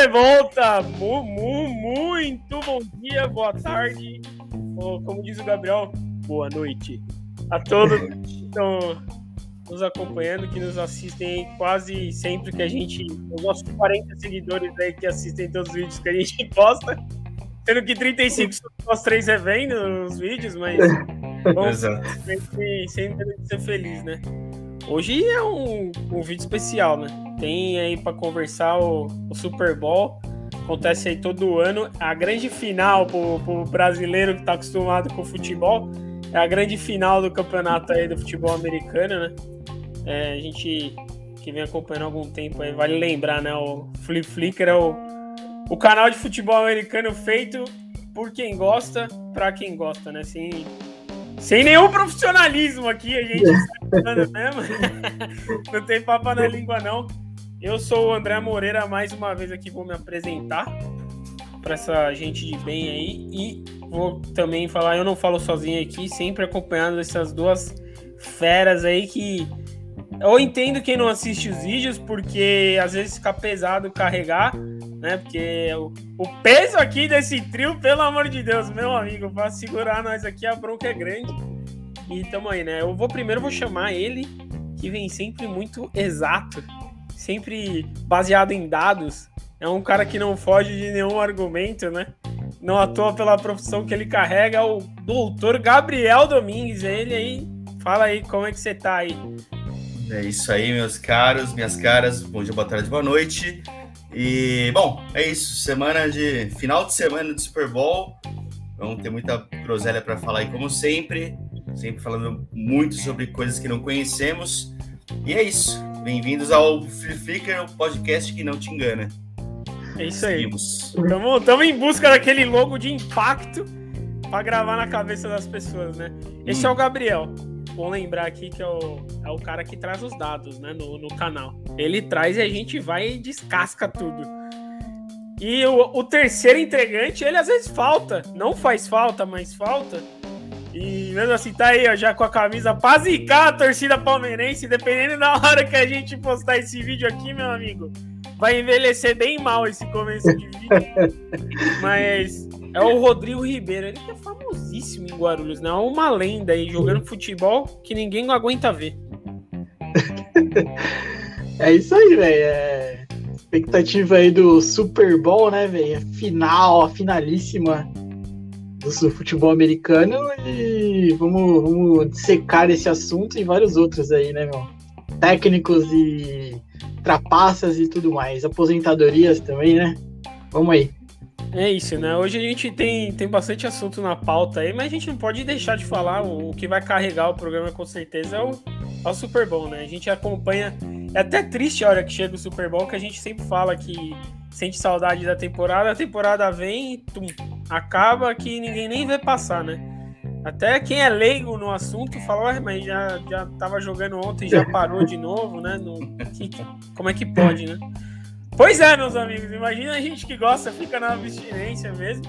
De volta! Mu, mu, muito bom dia, boa tarde, ou, como diz o Gabriel, boa noite a todos que estão nos acompanhando, que nos assistem quase sempre que a gente. Os nossos 40 seguidores aí que assistem todos os vídeos que a gente posta. Sendo que 35 são nós três revendo os vídeos, mas. Vamos sempre, sempre ser feliz, né? Hoje é um, um vídeo especial, né? Tem aí para conversar o, o, Super Bowl. Acontece aí todo ano. A grande final pro, pro brasileiro que tá acostumado com o futebol. É a grande final do campeonato aí do futebol americano, né? É, a gente que vem acompanhando há algum tempo aí, vale lembrar, né? O Flip Flicker é o, o canal de futebol americano feito por quem gosta, para quem gosta, né? Sem, sem nenhum profissionalismo aqui, a gente está mesmo. não tem papo na língua, não. Eu sou o André Moreira, mais uma vez aqui vou me apresentar para essa gente de bem aí e vou também falar, eu não falo sozinho aqui, sempre acompanhado dessas duas feras aí que eu entendo quem não assiste os vídeos, porque às vezes fica pesado carregar, né? Porque o, o peso aqui desse trio, pelo amor de Deus, meu amigo, para segurar nós aqui, a bronca é grande. E tamo aí, né? Eu vou primeiro vou chamar ele, que vem sempre muito exato, sempre baseado em dados. É um cara que não foge de nenhum argumento, né? Não à toa pela profissão que ele carrega, o doutor Gabriel Domingues. Ele aí, fala aí como é que você tá aí. É isso aí, meus caros, minhas caras. Bom dia, boa tarde, boa noite. E, bom, é isso. Semana de. Final de semana de Super Bowl. Vamos ter muita groselha para falar aí, como sempre. Sempre falando muito sobre coisas que não conhecemos. E é isso. Bem-vindos ao Flickr, o podcast que não te engana. É isso aí. Estamos em busca daquele logo de impacto para gravar na cabeça das pessoas, né? Esse hum. é o Gabriel bom lembrar aqui que é o, é o cara que traz os dados né, no, no canal. Ele traz e a gente vai e descasca tudo. E o, o terceiro entregante, ele às vezes falta. Não faz falta, mas falta. E mesmo assim, tá aí, ó, já com a camisa pra zicar a torcida palmeirense, dependendo da hora que a gente postar esse vídeo aqui, meu amigo. Vai envelhecer bem mal esse começo de vídeo. mas é o Rodrigo Ribeiro, ele que é famosíssimo em Guarulhos, né? É uma lenda aí, jogando futebol que ninguém aguenta ver. é isso aí, velho. É... Expectativa aí do Super Bowl, né, velho? É final, a finalíssima do futebol americano e vamos, vamos secar esse assunto e vários outros aí, né, meu? Técnicos e trapaças e tudo mais. Aposentadorias também, né? Vamos aí. É isso, né? Hoje a gente tem, tem bastante assunto na pauta aí, mas a gente não pode deixar de falar. O, o que vai carregar o programa com certeza é o, é o Super Bowl, né? A gente acompanha. É até triste a hora que chega o Super Bowl, que a gente sempre fala que sente saudade da temporada, a temporada vem e tum, acaba que ninguém nem vê passar, né? Até quem é leigo no assunto fala, mas já, já tava jogando ontem já parou de novo, né? No, que, como é que pode, né? Pois é, meus amigos, imagina a gente que gosta, fica na abstinência mesmo.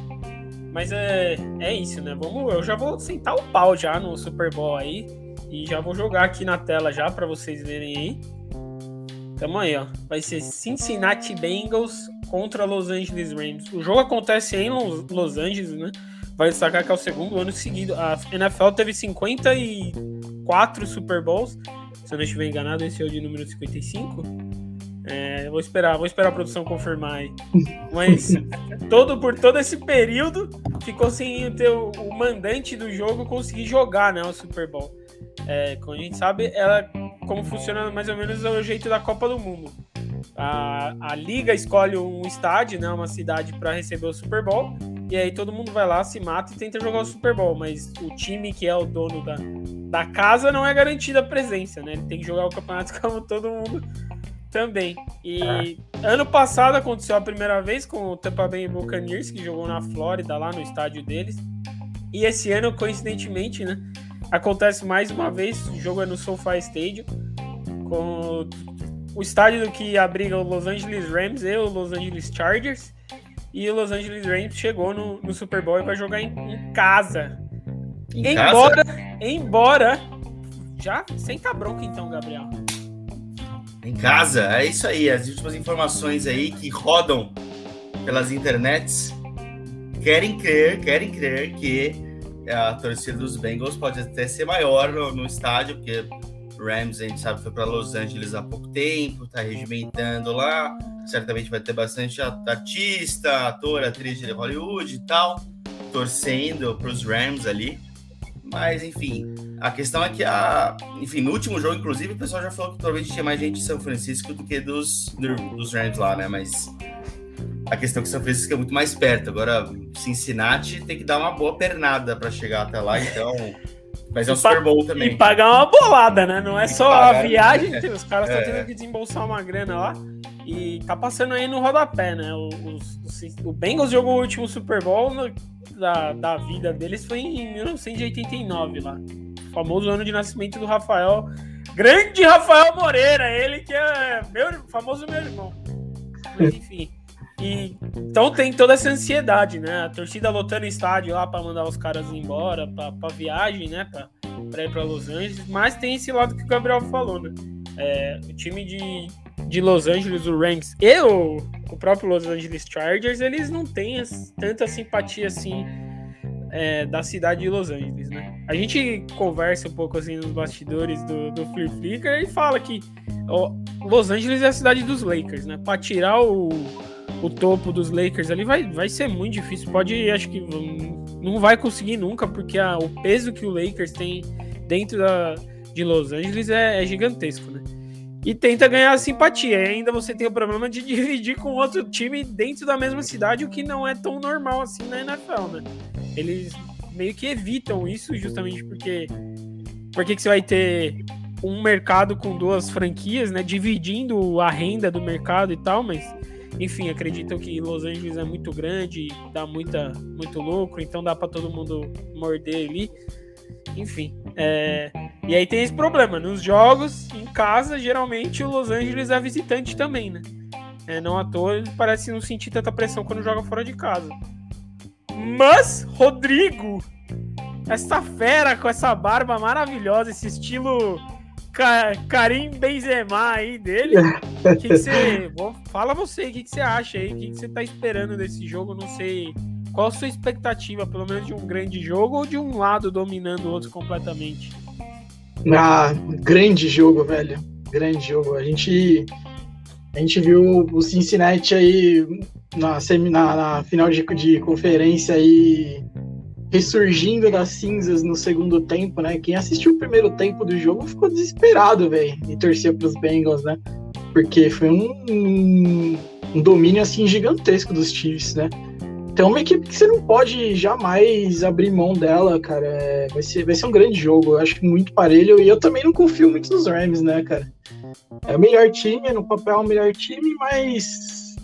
Mas é, é isso, né? Vamos, eu já vou sentar o pau já no Super Bowl aí. E já vou jogar aqui na tela já para vocês verem aí. Tamo aí, ó. Vai ser Cincinnati Bengals contra Los Angeles Rams. O jogo acontece em Los Angeles, né? Vai destacar que é o segundo ano seguido. A NFL teve 54 Super Bowls. Se eu não estiver enganado, esse é o de número 55. É, vou esperar, vou esperar a produção confirmar aí. Mas todo, por todo esse período ficou sem ter o, o mandante do jogo conseguir jogar né, o Super Bowl. É, como a gente sabe, ela como funciona mais ou menos é o jeito da Copa do Mundo. A, a liga escolhe um estádio, né, uma cidade para receber o Super Bowl, e aí todo mundo vai lá, se mata e tenta jogar o Super Bowl, mas o time que é o dono da, da casa não é garantida a presença, né? Ele tem que jogar o campeonato como todo mundo também. E é. ano passado aconteceu a primeira vez com o Tampa Bay Buccaneers, que jogou na Flórida, lá no estádio deles. E esse ano, coincidentemente, né? Acontece mais uma vez, o jogo é no SoFi Stadium, com o estádio que abriga o Los Angeles Rams e o Los Angeles Chargers. E o Los Angeles Rams chegou no, no Super Bowl para jogar em, em casa. Em embora, casa? embora. Já senta bronca então, Gabriel. Em casa, é isso aí. As últimas informações aí que rodam pelas internets querem crer, querem crer que a torcida dos Bengals pode até ser maior no, no estádio, porque Rams, a gente sabe, foi para Los Angeles há pouco tempo, tá regimentando lá. Certamente vai ter bastante artista, ator, atriz de Hollywood e tal, torcendo para os Rams ali. Mas, enfim, a questão é que, a, enfim, no último jogo, inclusive, o pessoal já falou que provavelmente tinha mais gente de São Francisco do que dos, dos Rams lá, né? Mas a questão é que São Francisco é muito mais perto. Agora, Cincinnati tem que dar uma boa pernada para chegar até lá, então. Mas é um Super Bowl também. E pagar uma bolada, né? Não é só a viagem, os caras estão é. tendo que desembolsar uma grana lá. E tá passando aí no rodapé, né? O, o, o Bengals jogou o último Super Bowl da, da vida deles foi em 1989 lá. O famoso ano de nascimento do Rafael. Grande Rafael Moreira, ele que é meu famoso meu irmão. Mas enfim. E, então tem toda essa ansiedade, né? A torcida lotando estádio lá para mandar os caras embora, para viagem, né? Para ir para Los Angeles. Mas tem esse lado que o Gabriel falou, né? É, o time de, de Los Angeles, o Rams e o, o próprio Los Angeles Chargers, eles não têm tanta simpatia assim é, da cidade de Los Angeles, né? A gente conversa um pouco assim nos bastidores do, do Flea Flicker e fala que ó, Los Angeles é a cidade dos Lakers, né? Para tirar o o topo dos Lakers ali vai, vai ser muito difícil. Pode, acho que não vai conseguir nunca, porque a, o peso que o Lakers tem dentro da, de Los Angeles é, é gigantesco, né? E tenta ganhar simpatia. E ainda você tem o problema de dividir com outro time dentro da mesma cidade, o que não é tão normal assim na NFL, né? Eles meio que evitam isso justamente porque porque que você vai ter um mercado com duas franquias, né, dividindo a renda do mercado e tal, mas enfim, acreditam que Los Angeles é muito grande, dá muita, muito lucro, então dá para todo mundo morder ali. Enfim, é... e aí tem esse problema. Nos jogos, em casa, geralmente o Los Angeles é visitante também, né? É, não à toa ele parece não sentir tanta pressão quando joga fora de casa. Mas, Rodrigo, essa fera com essa barba maravilhosa, esse estilo Karim Benzema aí dele. que, que você. Fala você, o que, que você acha aí? O que, que você tá esperando desse jogo? Não sei. Qual a sua expectativa, pelo menos de um grande jogo ou de um lado dominando o outro completamente? Ah, grande jogo, velho. Grande jogo. A gente, a gente viu o Cincinnati aí na, na, na final de, de conferência aí ressurgindo das cinzas no segundo tempo, né? Quem assistiu o primeiro tempo do jogo ficou desesperado, velho, e torcia para os Bengals, né? Porque foi um, um, domínio assim gigantesco dos Chiefs, né? Então, uma equipe que você não pode jamais abrir mão dela, cara. É, vai, ser, vai ser um grande jogo. Eu acho muito parelho. E eu também não confio muito nos Rams, né, cara? É o melhor time, no papel é o melhor time, mas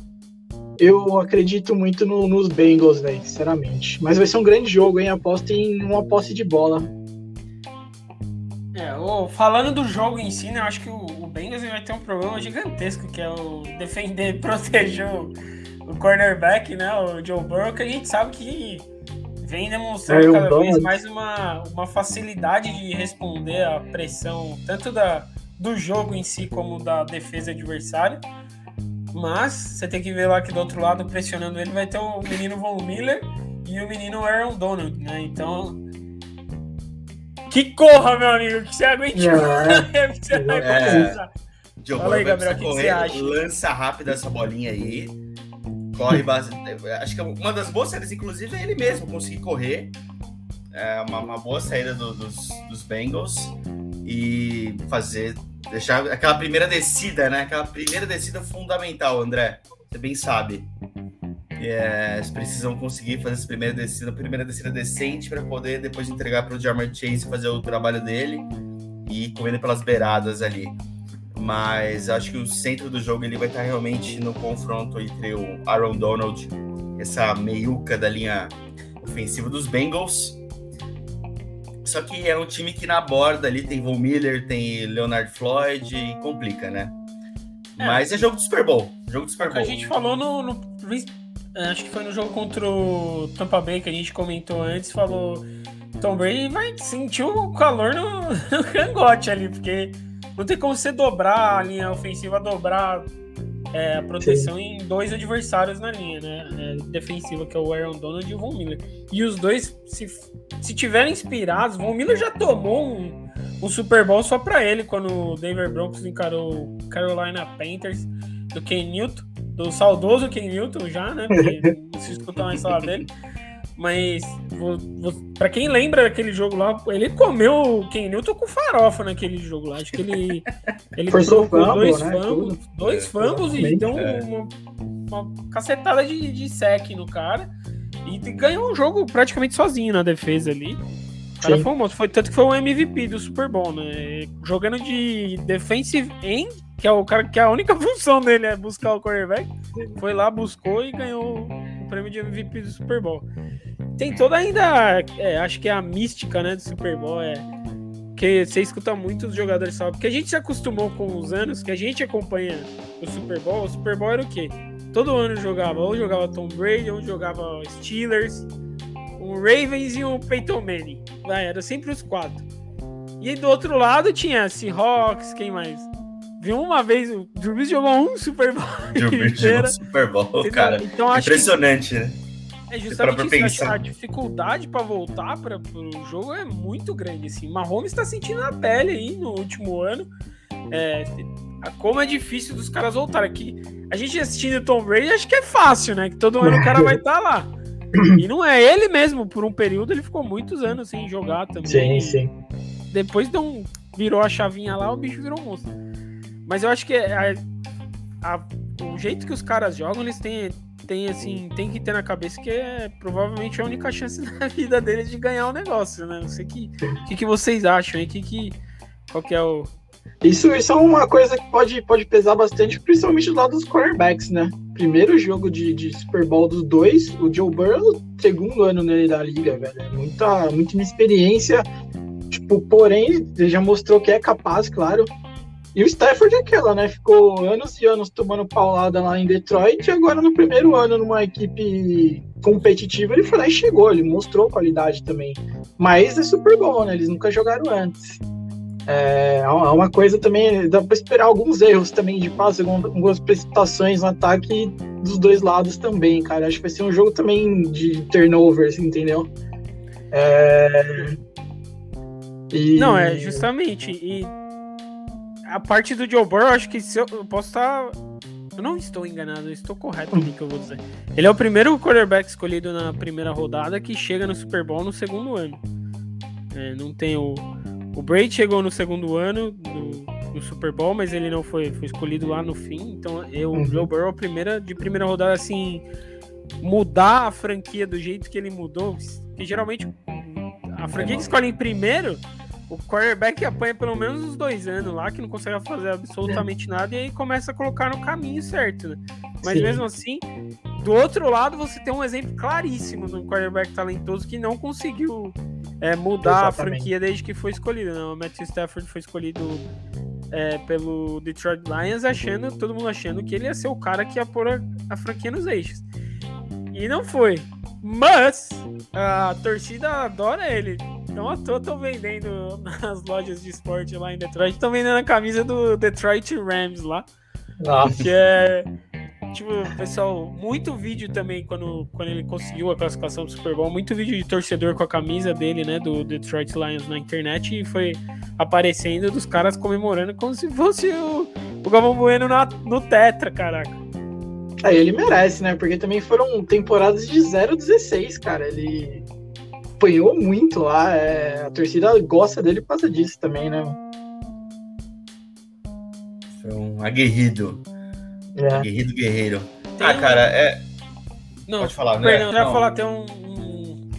eu acredito muito no, nos Bengals, velho, sinceramente. Mas vai ser um grande jogo, hein? Aposta em uma posse de bola. É, falando do jogo em si, né, eu acho que o, o Bengals vai ter um problema gigantesco, que é o defender proteger o, o cornerback, né, o Joe Burrow, que a gente sabe que vem demonstrando é, cada vez mais uma, uma facilidade de responder à pressão, tanto da, do jogo em si como da defesa adversária. Mas você tem que ver lá que do outro lado, pressionando ele, vai ter o menino Von Miller e o menino Aaron Donald, né? Então. Que corra, meu amigo, que você aguente. É. que você é. Fala aí, Gabriel, o que, você acha? Lança rápido essa bolinha aí. Corre bastante. Acho que uma das boas saídas, inclusive, é ele mesmo conseguir correr. É uma, uma boa saída do, dos, dos Bengals e fazer Deixar aquela primeira descida, né? Aquela primeira descida fundamental, André. Você bem sabe. É, eles precisam conseguir fazer essa primeira descida, primeira descida decente para poder depois entregar para o Jamar Chase fazer o trabalho dele e comendo pelas beiradas ali. Mas acho que o centro do jogo ele vai estar realmente no confronto entre o Aaron Donald, essa meiuca da linha ofensiva dos Bengals, só que é um time que na borda ali tem Von Miller, tem Leonard Floyd e complica, né? É. Mas é jogo do Super Bowl. Jogo do Super Bowl. A gente falou no, no, é, Acho que foi no jogo contra o Tampa Bay que a gente comentou antes, falou. Tom Brady vai sentir o calor no, no cangote ali, porque não tem como você dobrar a linha ofensiva, dobrar é, a proteção Sim. em dois adversários na linha, né? É, defensiva, que é o Aaron Donald e o Von Miller. E os dois, se, se tiverem inspirados, Von Miller já tomou um, um Super Bowl só para ele quando o Denver Broncos encarou o Carolina Panthers do Ken Newton, do saudoso Ken Newton já, né? Porque não se escutar mais falar dele. Mas para quem lembra daquele jogo lá, ele comeu o Ken Newton com farofa naquele jogo lá. Acho que ele ele trocou dois né? fambos, dois é, fambos e deu é. uma, uma, cacetada de, de sec no cara. E ganhou um jogo praticamente sozinho na defesa ali. O cara foi, um foi tanto que foi o MVP do Super Bowl, né? Jogando de defensive end, que é o cara que a única função dele é buscar o quarterback. Foi lá, buscou e ganhou o prêmio de MVP do Super Bowl. Tem toda ainda, é, acho que é a mística, né, do Super Bowl, é que você escuta muito os jogadores falam, porque a gente se acostumou com os anos que a gente acompanha o Super Bowl. O Super Bowl era o quê? Todo ano jogava, ou jogava Tom Brady, ou jogava Steelers, o Ravens e o Peyton Manning. Vai, era sempre os quatro. E do outro lado tinha Seahawks, quem mais? Viu uma vez, o Drew Brees jogou um Super Bowl. Drew Brees jogou um Super Bowl, cara. Então, Impressionante, que... né? É justamente isso, a, dificuldade para voltar para o jogo é muito grande. Assim. Mahomes está sentindo a pele aí no último ano. É, como é difícil dos caras voltarem aqui. A gente assistindo Tom Brady acho que é fácil, né? Que todo ano o cara vai estar tá lá. E não é ele mesmo, por um período ele ficou muitos anos sem jogar também. Sim, sim. Depois de um, virou a chavinha lá, o bicho virou monstro. Mas eu acho que a, a, o jeito que os caras jogam, eles têm, têm, assim, tem que ter na cabeça que é provavelmente a única chance na vida deles de ganhar o um negócio, né? Não sei o que, que, que vocês acham aí, que, que, qual que é o, isso, isso é uma coisa que pode, pode pesar bastante, principalmente do lado dos quarterbacks, né? Primeiro jogo de, de Super Bowl dos dois, o Joe Burrow, segundo ano nele da liga, velho. É muita, muita inexperiência. Tipo, porém, ele já mostrou que é capaz, claro. E o Stafford é aquela, né? Ficou anos e anos tomando paulada lá em Detroit e agora no primeiro ano numa equipe competitiva ele foi lá e chegou, ele mostrou qualidade também. Mas é super bom, né? Eles nunca jogaram antes. É, é uma coisa também, dá para esperar alguns erros também de passe, algumas precipitações no ataque dos dois lados também, cara. Acho que vai ser um jogo também de turnovers, entendeu? É... E... Não, é justamente. E a parte do Joe Burrow, acho que se eu, eu posso estar. Eu não estou enganado, eu estou correto no que eu vou dizer. Ele é o primeiro quarterback escolhido na primeira rodada que chega no Super Bowl no segundo ano. É, não tem o o Brady chegou no segundo ano no, no, Super Bowl, mas ele não foi, foi escolhido lá no fim. Então, eu, uhum. Joe Burrow, primeira, de primeira rodada, assim, mudar a franquia do jeito que ele mudou, que geralmente a franquia que escolhe em primeiro, o quarterback apanha pelo menos uns dois anos lá, que não consegue fazer absolutamente nada, e aí começa a colocar no caminho certo, né? Mas Sim. mesmo assim, do outro lado, você tem um exemplo claríssimo de um quarterback talentoso que não conseguiu é, mudar Exatamente. a franquia desde que foi escolhido. Né? O Matthew Stafford foi escolhido é, pelo Detroit Lions, achando, todo mundo achando que ele ia ser o cara que ia pôr a, a franquia nos eixos. E não foi. Mas a torcida adora ele. Então à toa estão vendendo nas lojas de esporte lá em Detroit. Estão vendendo a camisa do Detroit Rams lá. Nossa. Que é tipo, pessoal, muito vídeo também quando, quando ele conseguiu a classificação do Super Bowl, muito vídeo de torcedor com a camisa dele, né, do Detroit Lions na internet e foi aparecendo dos caras comemorando como se fosse o, o Galvão Bueno na, no Tetra, caraca. Aí ele merece, né? Porque também foram temporadas de 0-16, cara. Ele apanhou muito lá. É... A torcida gosta dele por causa disso também, né? Foi um aguerrido. É. Guerreiro Guerreiro. Tem ah, um... cara, é. Não, Pode falar, né? Perdão, já não. falar, tem um, um,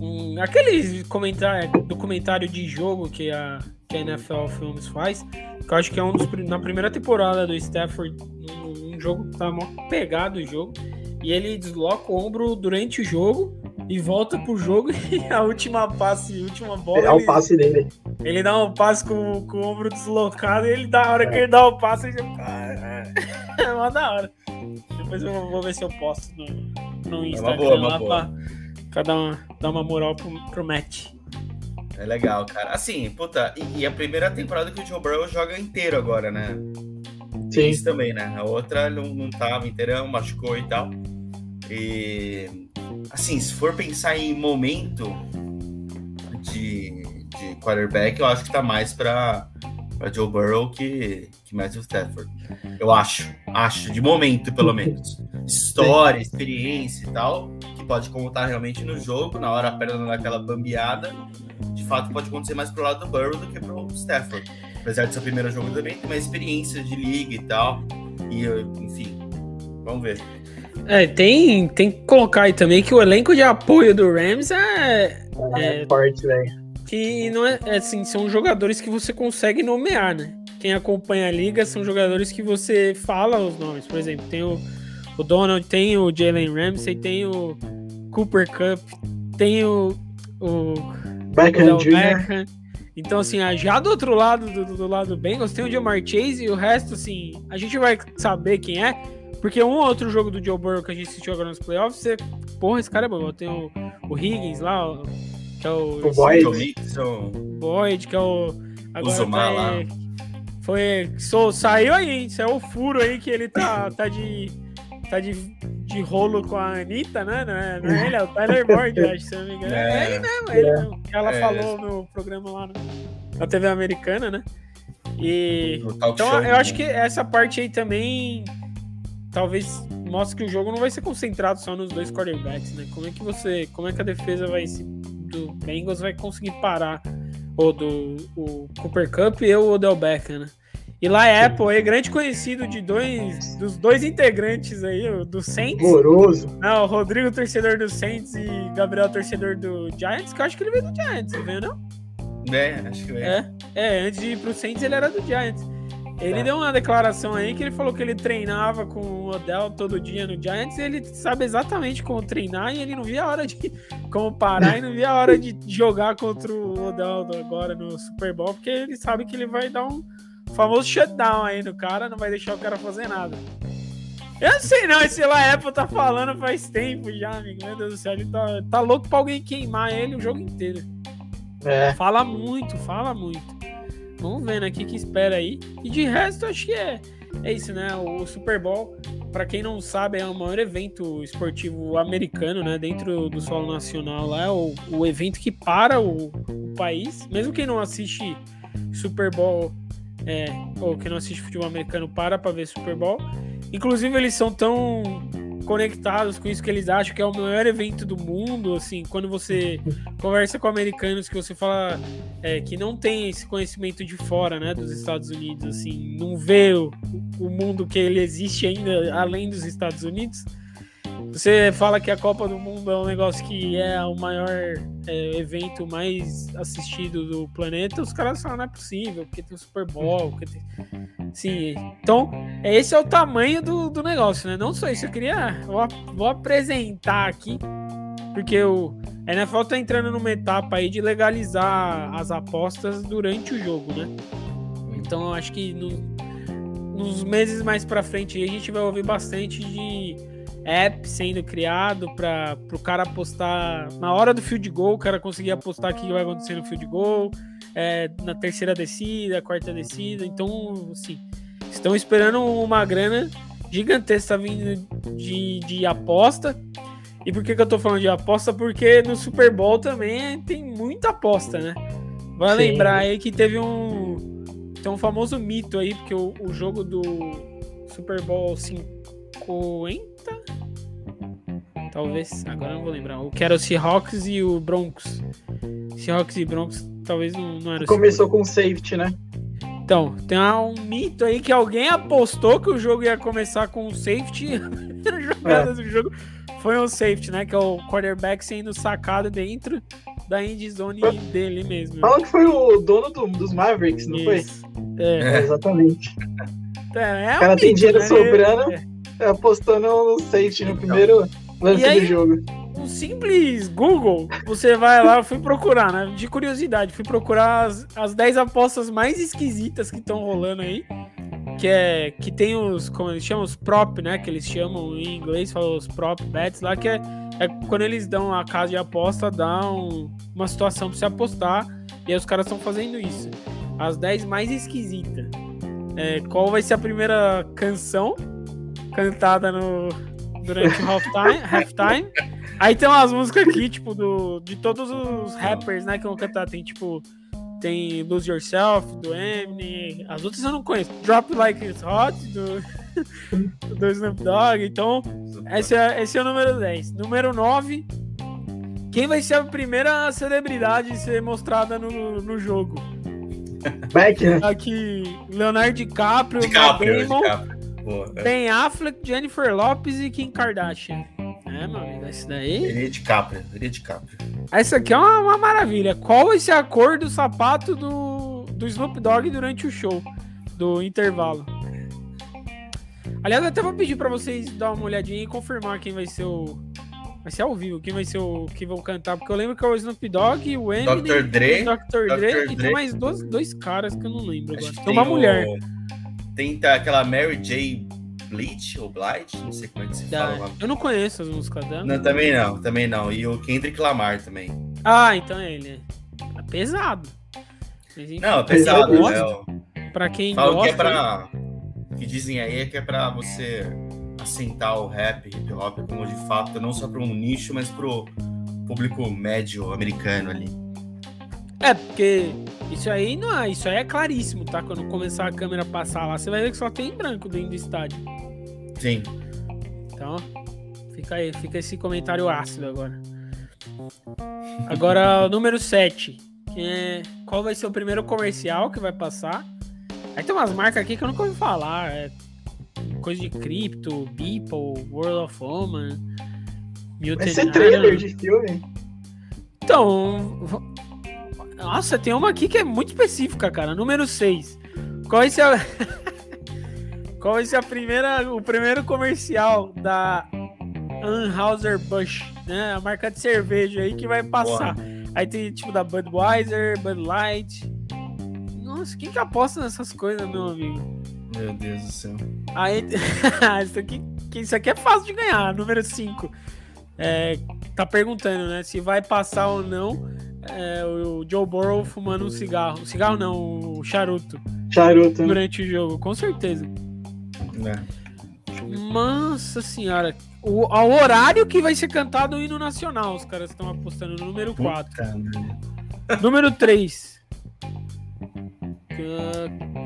um. aquele comentário, documentário de jogo que a, que a NFL Films faz, que eu acho que é um dos. Na primeira temporada do Stafford, um, um jogo tá mó pegado o jogo, e ele desloca o ombro durante o jogo e volta pro jogo e a última passe, a última bola. É o passe dele. Ele dá um passe com, com o ombro deslocado e ele dá a hora é. que ele dá o passe, ele é uma da hora. Depois eu vou ver se eu posto no, no Instagram é boa, lá pra, pra dar, uma, dar uma moral pro, pro Matt. É legal, cara. Assim, puta, e, e a primeira temporada que o Joe Burrow joga inteiro agora, né? Sim. Isso também, né? A outra não, não tava inteirão, machucou e tal. E assim, se for pensar em momento de, de quarterback, eu acho que tá mais para Joe Burrow que, que Matthew Stafford. Eu acho, acho, de momento pelo menos. História, experiência e tal, que pode contar realmente no jogo, na hora a perna naquela bambeada. De fato, pode acontecer mais pro lado do Burrow do que pro Stafford. Apesar de ser o primeiro jogo também, tem mais experiência de liga e tal. E, enfim, vamos ver. É, tem, tem que colocar aí também que o elenco de apoio do Rams é. É, é forte, velho. Que não é, é, assim, são jogadores que você consegue nomear, né? Quem acompanha a liga são jogadores que você fala os nomes. Por exemplo, tem o, o Donald, tem o Jalen Ramsey, tem o Cooper Cup, tem o. o Beckham Jr. Então, assim, já do outro lado, do, do lado do Bengals, tem o Jamar Chase e o resto, assim, a gente vai saber quem é, porque um outro jogo do Joe Burrow que a gente assistiu agora nos playoffs, você, porra, esse cara é bom. Tem o, o Higgins lá, que é o. O Boyd. Boyd, que é o. Agora o Zumar tá, lá. Foi. So, saiu aí, saiu o furo aí que ele tá, tá de. Tá de, de rolo com a Anitta, né? Não é, não é ele, é o Tyler Boyd, acho, se não me engano. É, é ele mesmo, é ele mesmo. Que ela é. falou no programa lá na TV americana, né? E. Então eu acho que essa parte aí também talvez mostre que o jogo não vai ser concentrado só nos dois quarterbacks, né? Como é que você, como é que a defesa vai se, do Bengals vai conseguir parar o do o Cooper Cup e o Odell Beckham, né? E lá é Apple é grande conhecido de dois dos dois integrantes aí, do Saints. Horroroso. Não, o Rodrigo torcedor do Saints e Gabriel torcedor do Giants, que eu acho que ele veio do Giants, veio não? É, acho que veio. É, é, antes de ir pro Saints ele era do Giants. Ele deu uma declaração aí que ele falou que ele treinava com o Odell todo dia no Giants e ele sabe exatamente como treinar e ele não via a hora de como parar e não via a hora de jogar contra o Odell agora no Super Bowl, porque ele sabe que ele vai dar um famoso shutdown aí no cara, não vai deixar o cara fazer nada. Eu não sei não, esse lá Apple tá falando faz tempo já, amigo. Meu Deus do céu, ele tá, tá louco pra alguém queimar ele o jogo inteiro. É. Fala muito, fala muito. Vamos ver, né? O que, que espera aí. E de resto, acho que é, é isso, né? O Super Bowl, para quem não sabe, é o maior evento esportivo americano, né? Dentro do solo nacional lá. É o, o evento que para o, o país. Mesmo quem não assiste Super Bowl, é, ou quem não assiste futebol americano, para para ver Super Bowl. Inclusive, eles são tão conectados com isso que eles acham que é o maior evento do mundo, assim, quando você conversa com americanos que você fala é, que não tem esse conhecimento de fora, né, dos Estados Unidos, assim, não vê o, o mundo que ele existe ainda além dos Estados Unidos, você fala que a Copa do Mundo é um negócio que é o maior é, evento mais assistido do planeta, os caras falam, não é possível, porque tem o Super Bowl, porque tem... Sim, então, esse é o tamanho do, do negócio, né? Não só isso, eu queria... Vou, vou apresentar aqui, porque o a NFL tá entrando numa etapa aí de legalizar as apostas durante o jogo, né? Então, eu acho que no, nos meses mais para frente a gente vai ouvir bastante de app sendo criado para o cara apostar na hora do field goal, o cara conseguir apostar o que vai acontecer no field goal, é, na terceira descida, quarta descida. Então, assim, estão esperando uma grana gigantesca vindo de, de aposta. E por que, que eu tô falando de aposta? Porque no Super Bowl também tem muita aposta, né? Vai lembrar aí que teve um. Tem um famoso mito aí, porque o, o jogo do Super Bowl 50 Talvez, agora não vou lembrar. O que era o Seahawks e o Broncos. Seahawks e Broncos talvez não, não era Começou com safety, né? Então, tem um mito aí que alguém apostou que o jogo ia começar com um safety. A jogada é. do jogo foi um safety, né? Que é o quarterback sendo sacado dentro da end zone foi... dele mesmo. Fala que foi o dono do, dos Mavericks, não Isso. foi? É. é. Exatamente. É, é o cara um tem mito, dinheiro né? sobrando. É apostando no safety no primeiro lance aí, do jogo. Um simples Google, você vai lá, eu fui procurar, né? De curiosidade, fui procurar as, as 10 apostas mais esquisitas que estão rolando aí. Que é que tem os, como eles chamam, os prop, né? Que eles chamam em inglês, falam os prop bets lá, que é, é quando eles dão a casa de aposta, dá um, uma situação para você apostar E aí os caras estão fazendo isso. As 10 mais esquisitas. É, qual vai ser a primeira canção cantada no, durante o halftime, halftime? Aí tem umas músicas aqui, tipo, do, de todos os rappers, né, que vão cantar. Tem, tipo, tem Lose Yourself, do Eminem. As outras eu não conheço. Drop Like It's Hot, do, do Snoop Dogg. Então, esse é, esse é o número 10. Número 9. Quem vai ser a primeira celebridade a ser mostrada no, no jogo? Back, né? Aqui, Leonardo DiCaprio, DiCaprio, Matt Damon, DiCaprio. Boa, é. Ben Affleck, Jennifer Lopez e Kim Kardashian. É, meu amigo, esse daí. Ele é DiCaprio, ele é DiCaprio. Essa aqui é uma, uma maravilha. Qual ser a cor do sapato do, do Snoop Dogg durante o show? Do intervalo. Aliás, eu até vou pedir pra vocês dar uma olhadinha e confirmar quem vai ser o. Vai ser ao vivo, quem vai ser o que vão cantar, porque eu lembro que é o Snoop Dogg, o Eminem, Dr. Dre, o Dr. Dre, Dr. e Dre. tem mais dois, dois caras que eu não lembro agora. Acho que Tem uma o- mulher. Tem aquela Mary J. Bleach, ou Blight, não sei como é que se Da- fala. Eu não conheço as músicas dela. Não, também não, também não. E o Kendrick Lamar também. Ah, então é ele. É pesado. Não, é pesado, né? Pra quem Falam gosta. que é pra. que dizem aí é que é pra você assentar o rap, hip hop, como de fato, não só para um nicho, mas pro público médio americano ali. É, porque isso aí não é, isso aí é claríssimo, tá? Quando começar a câmera passar lá, você vai ver que só tem branco dentro do estádio. Sim. Então, fica aí, fica esse comentário ácido agora. Agora, o número 7. Que é, qual vai ser o primeiro comercial que vai passar? Aí tem umas marcas aqui que eu nunca ouvi falar. É coisa de cripto, Beeple, World of Woman. Vai ser trailer de filme. Então. Nossa, tem uma aqui que é muito específica, cara. Número 6. Qual ser a. Qual ser a primeira, o primeiro comercial da Anheuser-Busch, né? A marca de cerveja aí que vai passar. Aí tem tipo da Budweiser, Bud Light. Nossa, quem que aposta nessas coisas, meu amigo? Meu Deus do céu. Aí, isso, aqui, isso aqui é fácil de ganhar. Número 5. tá perguntando, né? Se vai passar ou não é, o Joe Burrow fumando um cigarro. Cigarro não, o charuto. Charuto. né? Durante o jogo, com certeza. Né? Nossa senhora. O, ao horário que vai ser cantado o hino nacional, os caras estão apostando no número 4. Puta merda. Número 3.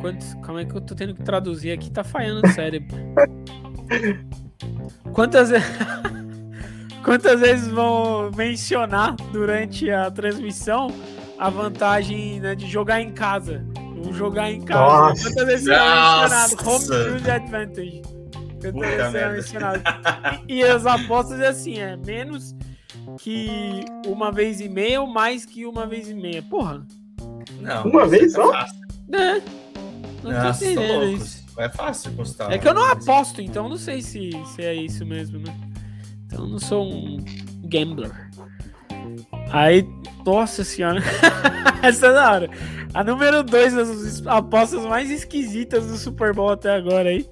quantos, calma aí que eu tô tendo que traduzir aqui, tá falhando o cérebro. Quantas, quantas vezes vão mencionar durante a transmissão a vantagem né, de jogar em casa? O jogar em casa. Nossa. Quantas vezes será mencionado? Nossa. Home field advantage. Quantas Puta vezes será mencionado? E, e as apostas é assim, é menos que uma vez e meia ou mais que uma vez e meia. Porra, Não, Uma isso vez é só? né? fácil. Não Nossa, tô entendendo isso. É fácil postar. É que eu não aposto, então não sei se, se é isso mesmo, né? Então eu não sou um gambler. Aí, nossa senhora. Essa é da hora. A número 2 das apostas mais esquisitas do Super Bowl até agora aí.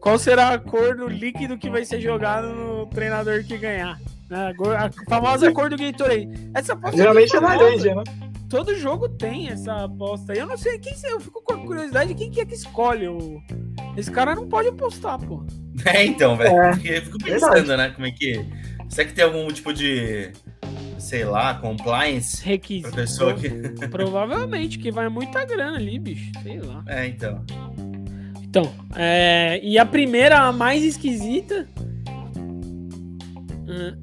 Qual será a cor do líquido que vai ser jogado no treinador que ganhar? Né? A, famosa cor do Gatorade. Essa aposta Geralmente é famosa. laranja, né? Todo jogo tem essa aposta. aí. Eu não sei quem eu fico com a curiosidade de quem que é que escolhe o. Esse cara não pode apostar, pô. É, então, velho. É, Porque eu fico pensando, verdade. né? Como é que. Será que tem algum tipo de. Sei lá, compliance pra Requisito. pessoa que. Provavelmente, que vai muita grana ali, bicho. Sei lá. É, então. Então, é, e a primeira, a mais esquisita. Hum,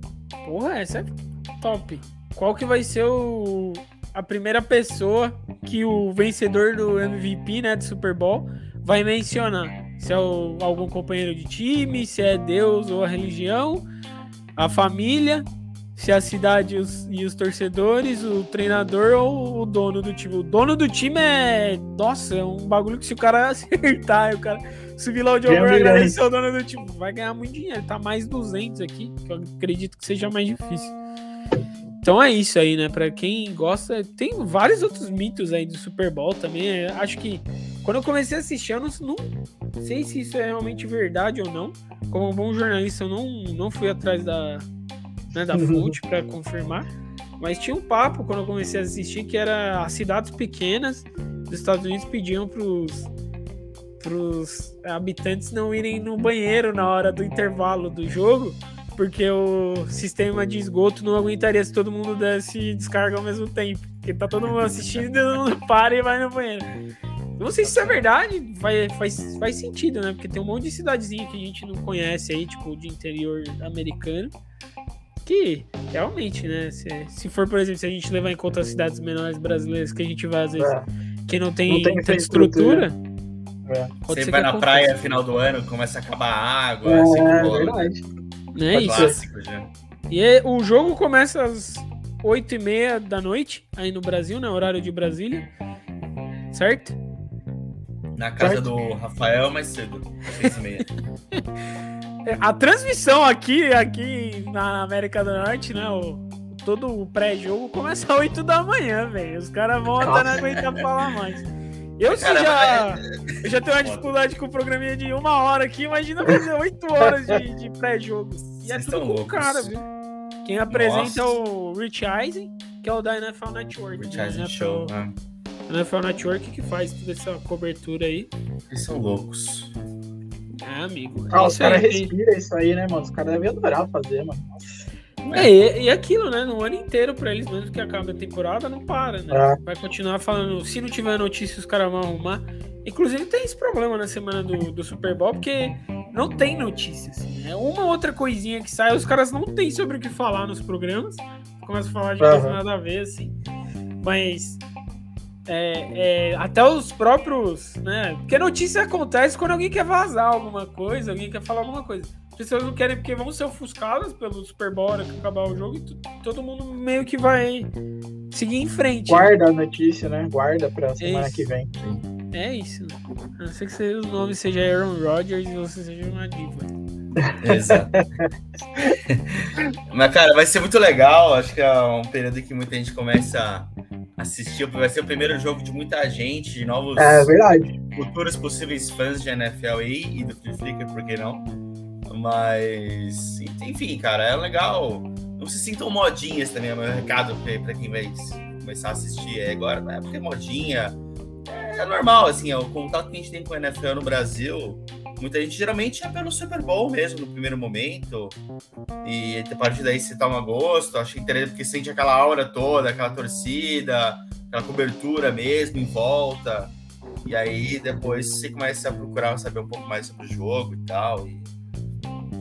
porra, essa é top. Qual que vai ser o, a primeira pessoa que o vencedor do MVP, né, do Super Bowl, vai mencionar? Se é o- algum companheiro de time, se é Deus ou a religião, a família, se é a cidade e os, e os torcedores, o treinador ou o dono do time. O dono do time é. Nossa, é um bagulho que se o cara acertar, e o cara subir lá o Ganha Burrow e agradecer o dono do time, vai ganhar muito dinheiro. Tá mais 200 aqui, que eu acredito que seja mais difícil. Então é isso aí, né? Pra quem gosta, tem vários outros mitos aí do Super Bowl também. Eu Acho que quando eu comecei a assistir, eu não, não sei se isso é realmente verdade ou não. Como um bom jornalista, eu não, não fui atrás da, né, da fonte pra confirmar. Mas tinha um papo quando eu comecei a assistir que era as cidades pequenas dos Estados Unidos pediam pros, pros habitantes não irem no banheiro na hora do intervalo do jogo, porque o sistema de esgoto não aguentaria se todo mundo desse descarga ao mesmo tempo. Porque tá todo mundo assistindo e todo mundo para e vai no banheiro. Eu não sei se isso é verdade, faz, faz, faz sentido, né? Porque tem um monte de cidadezinha que a gente não conhece aí, tipo, de interior americano. Que realmente, né? Se, se for, por exemplo, se a gente levar em conta as cidades menores brasileiras que a gente vai, às vezes, É. que não tem, Não tem tanta estrutura. É, Você vai na aconteça. praia final do ano, começa a acabar a água, é, assim, é verdade. Né? Pode Isso. clássico já. E é- o jogo começa às 8h30 da noite, aí no Brasil, né? Horário de Brasília. Certo? Na casa do Rafael, mais cedo, seis e meia. É, A transmissão aqui, aqui na América do Norte, né? O, todo o pré-jogo começa às 8 da manhã, velho. Os caras vão até não aguentar falar mais. Eu sim já, eu já tenho uma dificuldade com o programinha de uma hora aqui, imagina fazer 8 horas de, de pré-jogo. E é Vocês tudo com o loucos. cara, viu? Quem apresenta é Nossa. o Rich Eisen, que é o da NFL Network. Rich né? Eisen NFL Show. Ah, NFL Network que faz toda essa cobertura aí. eles são loucos. É, amigo. Ah, é os aí, caras respiram isso aí, né, mano? Os caras devem adorar fazer, mano. É, e, e aquilo, né? No ano inteiro, pra eles, mesmo que acabe a temporada, não para, né? É. Vai continuar falando. Se não tiver notícia, os caras vão arrumar. Inclusive, tem esse problema na semana do, do Super Bowl, porque não tem notícia, assim. É uma outra coisinha que sai, os caras não têm sobre o que falar nos programas. Começam a falar de coisa Aham. nada a ver, assim. Mas. é, é, até os próprios, né? Porque notícia acontece quando alguém quer vazar alguma coisa, alguém quer falar alguma coisa. As pessoas não querem porque vão ser ofuscadas pelo Super Bowl que acabar o jogo e todo mundo meio que vai seguir em frente. Guarda a notícia, né? Guarda pra semana Isso. que vem. É isso. A não ser que você- o nome seja Aaron Rodgers e você seja uma diva. Exato. Mas, cara, vai ser muito legal. Acho que é um período que muita gente começa a assistir. Vai ser o primeiro jogo de muita gente, de novos É verdade. futuros possíveis fãs de NFL aí e do Free Flicker, por que não? Mas, enfim, cara, é legal. Não se sintam modinhas também, é meu recado pra quem vai começar a assistir. É agora, não é porque é modinha. É normal, assim, é o contato que a gente tem com a NFL no Brasil. Muita gente geralmente é pelo Super Bowl mesmo, no primeiro momento. E a partir daí você toma gosto. Acho interessante porque sente aquela aura toda, aquela torcida, aquela cobertura mesmo em volta. E aí depois você começa a procurar saber um pouco mais sobre o jogo e tal. E,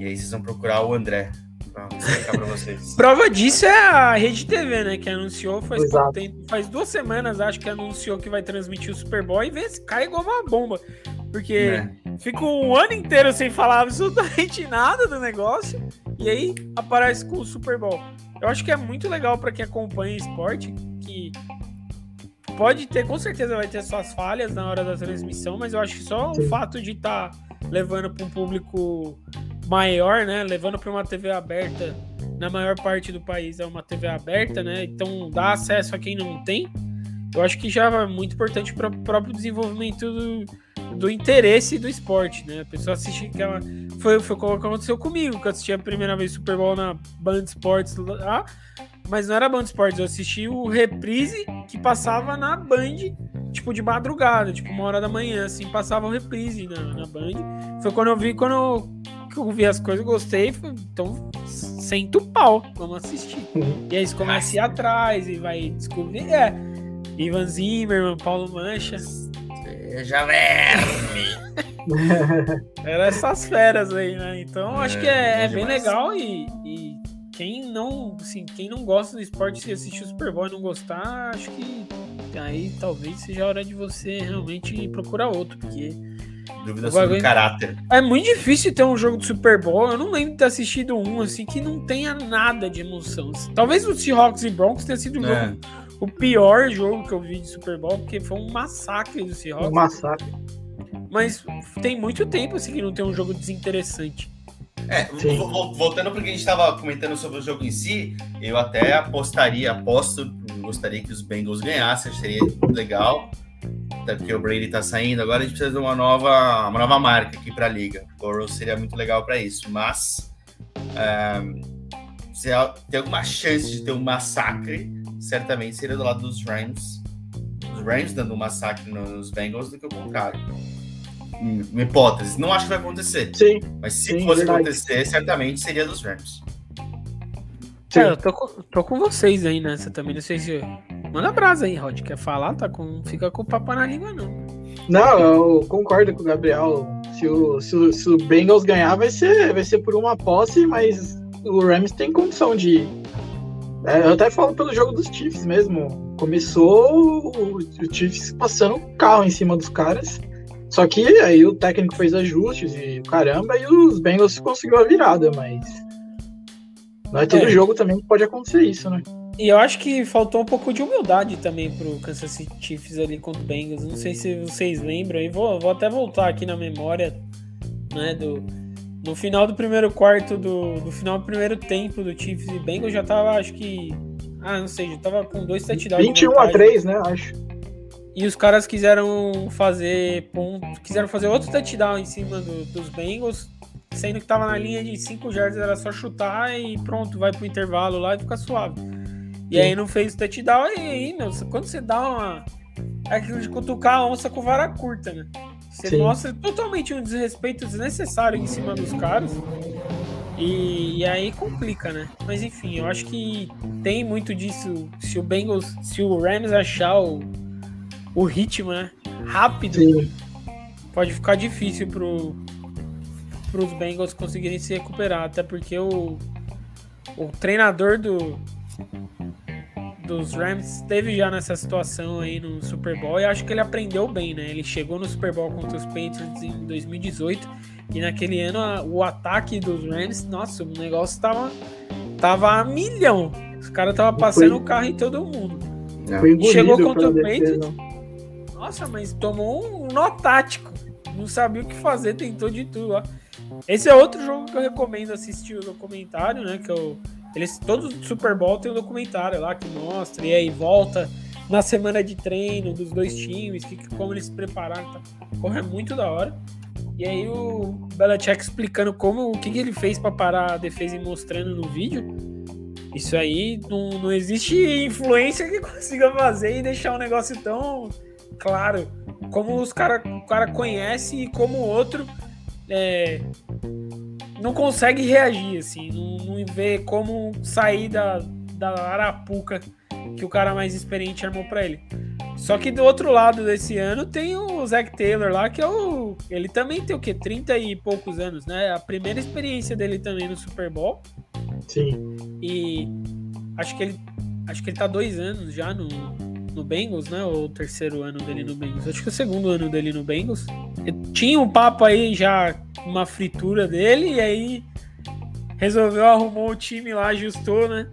e aí vocês vão procurar o André pra explicar pra vocês. Prova disso é a Rede TV, né? Que anunciou faz tempo, faz duas semanas, acho que anunciou que vai transmitir o Super Bowl e vê se cai igual uma bomba. Porque Né? fica um ano inteiro sem falar absolutamente nada do negócio e aí aparece com o Super Bowl. Eu acho que é muito legal para quem acompanha esporte, que pode ter, com certeza vai ter suas falhas na hora da transmissão, mas eu acho que só o fato de estar levando para um público maior, né, levando para uma TV aberta, na maior parte do país é uma TV aberta, né? Então dá acesso a quem não tem. Eu acho que já é muito importante para o próprio desenvolvimento do, do interesse do esporte, né? A pessoa assiste aquela. Foi, foi o que aconteceu comigo, que eu assisti a primeira vez Super Bowl na Band Sports lá, mas não era Band Sports, eu assisti o reprise que passava na Band, tipo de madrugada, tipo uma hora da manhã, assim, passava o reprise na, na Band. Foi quando eu vi, quando eu, que eu vi as coisas, gostei, então senta o pau, vamos assistir. E aí você começa a ir atrás e vai descobrir. É, Ivan Zimmerman, Paulo Mancha. Já velho. Era essas feras aí, né? Então acho É, que é, é bom bem legal e, e quem não, assim, quem não gosta do esporte, se assistir o Super Bowl e não gostar, acho que aí talvez seja a hora de você realmente procurar outro, porque Dúvida O sobre o caráter. é muito difícil ter um jogo de Super Bowl. Eu não lembro de ter assistido um assim que não tenha nada de emoção. Talvez o Seahawks e Broncos tenha sido o, É. jogo- o pior jogo que eu vi de Super Bowl, porque foi um massacre do Seahawks. Um massacre. Mas tem muito tempo assim que não tem um jogo desinteressante. É, Sim. vo- voltando porque a gente estava comentando sobre o jogo em si, eu até apostaria, aposto, gostaria que os Bengals ganhassem, seria legal. Até porque o Brady tá saindo, agora a gente precisa de uma nova, uma nova marca aqui para a liga. O Burrow seria muito legal para isso, mas é, se tem alguma chance de ter um massacre, certamente seria do lado dos Rams. Os Rams dando um massacre nos Bengals do que o contrário. Uma hipótese. Não acho que vai acontecer. Sim. Mas se Sim, fosse verdade. acontecer, certamente seria dos Rams. Sim. Eu tô com, tô com vocês aí nessa também. Não sei se. Manda brasa aí, Rod. Quer falar? Tá com... Fica com o papo na língua, não. Não, eu concordo com o Gabriel. Se o, se o, se o Bengals ganhar, vai ser, vai ser por uma posse, mas o Rams tem condição de. É, eu até falo pelo jogo dos Chiefs mesmo. Começou o, o Chiefs passando o carro em cima dos caras. Só que aí o técnico fez ajustes e caramba, e os Bengals conseguiu a virada, mas. Não é todo É. jogo também que pode acontecer isso, né? E eu acho que faltou um pouco de humildade também pro Kansas City Chiefs ali contra o Bengals. Não sei se vocês lembram, e vou, vou até voltar aqui na memória, né, do no final do primeiro quarto do, do final do primeiro tempo do Chiefs e Bengals já tava, acho que, ah, não sei, já tava com dois touchdowns. de 21 a vantagem. 3, né? Acho. E os caras quiseram fazer ponto, quiseram fazer outro touchdown em cima do- dos Bengals, sendo que tava na linha de 5 jardas, era só chutar e pronto, vai pro intervalo lá e fica suave. E Sim. aí não fez o touchdown, e aí, meu, quando você dá uma. É aquilo de cutucar a onça com vara curta, né? Você Sim. mostra totalmente um desrespeito desnecessário em cima dos caras. E, e aí complica, né? Mas enfim, eu acho que tem muito disso. Se o Bengals, se o Rams achar o, o ritmo, né? Rápido, Sim. pode ficar difícil pro, pros Bengals conseguirem se recuperar. Até porque o, o treinador do, dos Rams esteve já nessa situação aí no Super Bowl e acho que ele aprendeu bem, né? Ele chegou no Super Bowl contra os Patriots em 2018 e naquele ano a- o ataque dos Rams, nossa, o negócio tava, tava a milhão. Os caras tava passando o carro em todo mundo. Foi engolido Chegou contra o defesa. Nossa, mas tomou um nó tático. Não sabia o que fazer, tentou de tudo lá. Esse é outro jogo que eu recomendo assistir o documentário, né? Que eu, eles, todos do Super Bowl tem um documentário lá que mostra, e aí volta na semana de treino dos dois times, que, como eles se prepararam. Tá? Porra, é muito da hora. E aí o Belichick explicando como o que, que ele fez pra parar a defesa e mostrando no vídeo. Isso aí não, não existe influência que consiga fazer e deixar um negócio tão claro como os cara, o cara conhece e como o outro é, não consegue reagir, assim, não, não vê como sair da, da arapuca que o cara mais experiente armou pra ele. Só que do outro lado desse ano tem o Zac Taylor lá, que é o. Ele também tem o quê? 30 e poucos anos, né? A primeira experiência dele também no Super Bowl. Sim. E acho que ele. Acho que ele tá dois anos já no, no Bengals, né? Ou o terceiro ano dele no Bengals. Acho que é o segundo ano dele no Bengals. Tinha um papo aí já, uma fritura dele, e aí resolveu, arrumou o time lá, ajustou, né?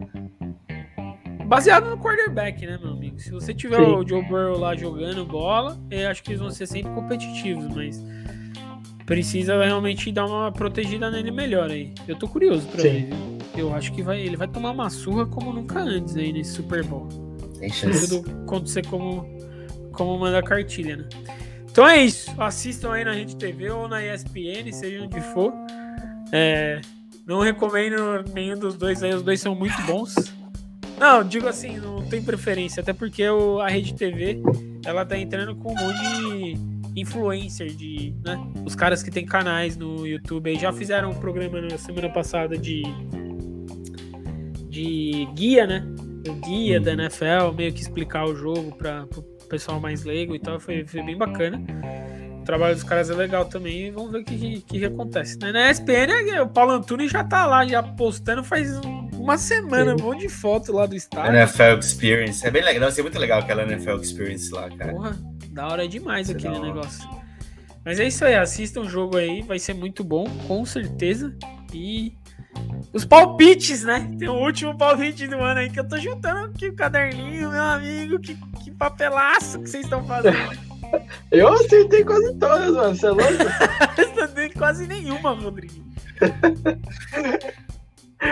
Baseado no quarterback, né, meu amigo? Se você tiver Sim. o Joe Burrow lá jogando bola, eu acho que eles vão ser sempre competitivos, mas precisa realmente dar uma protegida nele melhor aí. Eu tô curioso pra Sim. ver. viu? Eu acho que vai, ele vai tomar uma surra como nunca antes aí nesse Super Bowl. Tem chance. Tudo acontecer como, como manda a cartilha, né? Então é isso. Assistam aí na Rede TV ou na ESPN, seja onde for. É, não recomendo nenhum dos dois aí, os dois são muito bons. Não, digo assim, não tem preferência, até porque o- a Rede TV ela tá entrando com um monte de influencer, de, né? Os caras que tem canais no YouTube aí já fizeram um programa na semana passada de de guia, né? Guia da NFL, meio que explicar o jogo para o pessoal mais leigo e tal, foi, foi bem bacana. O trabalho dos caras é legal também vamos ver o que, que, que acontece. né? Na ESPN, é, o Paulo Antunes já tá lá, já postando faz um- uma semana, um monte de foto lá do estádio. NFL Experience. É bem legal, ser muito legal aquela NFL Experience lá, cara. Porra, da hora demais Isso é aquele negócio. Mas é isso aí, assistam o jogo aí, vai ser muito bom, com certeza. E os palpites, né? Tem o último palpite do ano aí que eu tô juntando aqui o caderninho, meu amigo. Que, que papelaço que vocês estão fazendo. Eu acertei quase todas, mano. Você é louco? Eu quase nenhuma, Rodrigo.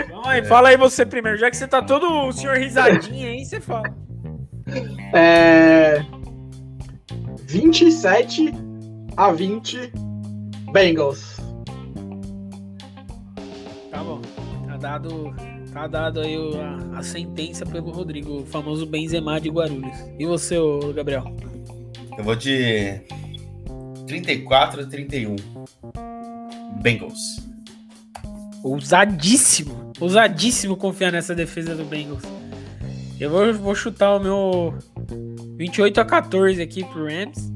Vamos aí, fala aí você primeiro, já que você tá todo o senhor risadinha aí, você fala. É... 27 a 20 Bengals. Tá dado, Tá dado aí a, a sentença pelo Rodrigo, o famoso Benzema de Guarulhos. E você, Gabriel? Eu vou de 34 a 31. Bengals. Ousadíssimo. Ousadíssimo confiar nessa defesa do Bengals. Eu vou, vou chutar o meu 28 a 14 aqui pro Rams.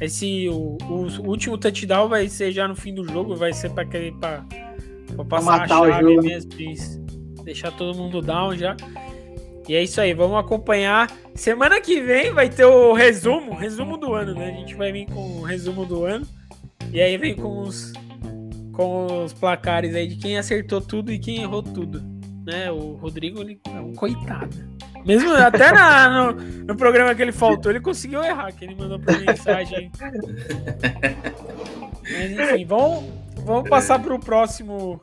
Esse, o, o último touchdown vai ser já no fim do jogo, vai ser para aquele para passar a chave mesmo, deixar todo mundo down já. E é isso aí, vamos acompanhar. Semana que vem vai ter o resumo, resumo do ano, né? A gente vai vir com o resumo do ano. E aí vem com os com os placares aí de quem acertou tudo e quem errou tudo, né? O Rodrigo ele é um coitado. Mesmo até na, no, no, programa que ele faltou, ele conseguiu errar, que ele mandou por mensagem. Mas enfim, vamos, vamos passar para o próximo,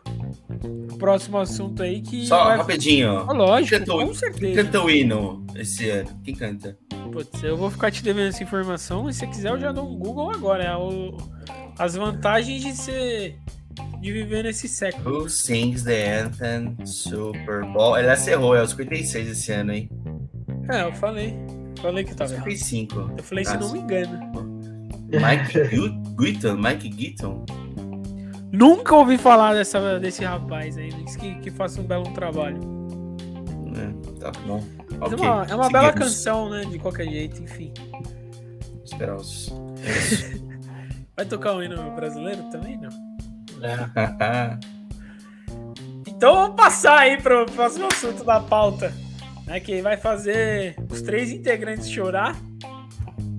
próximo assunto aí que. Só vai... rapidinho. Ah, lógico, cantou, com certeza. Quem canta o hino esse ano? Quem canta? Putz, eu vou ficar te devendo essa informação, mas se você quiser eu já dou um Google agora. É o, as vantagens de ser de viver nesse século. Who sings the anthem Super Bowl? Ele acerrou, é os 56 esse ano, hein? É, eu falei. Falei que tava 55. Errado. Eu falei, se não me engano. Mike Gitton, Mike Gitton. Nunca ouvi falar dessa, desse rapaz aí. Diz que, que faça um belo trabalho. É, tá bom. Okay. É uma, é uma bela canção, né? De qualquer jeito, enfim. Esperar os. Vai tocar um hino brasileiro também, não? É. então vamos passar aí para o próximo assunto da pauta, né, que vai fazer os três integrantes chorar,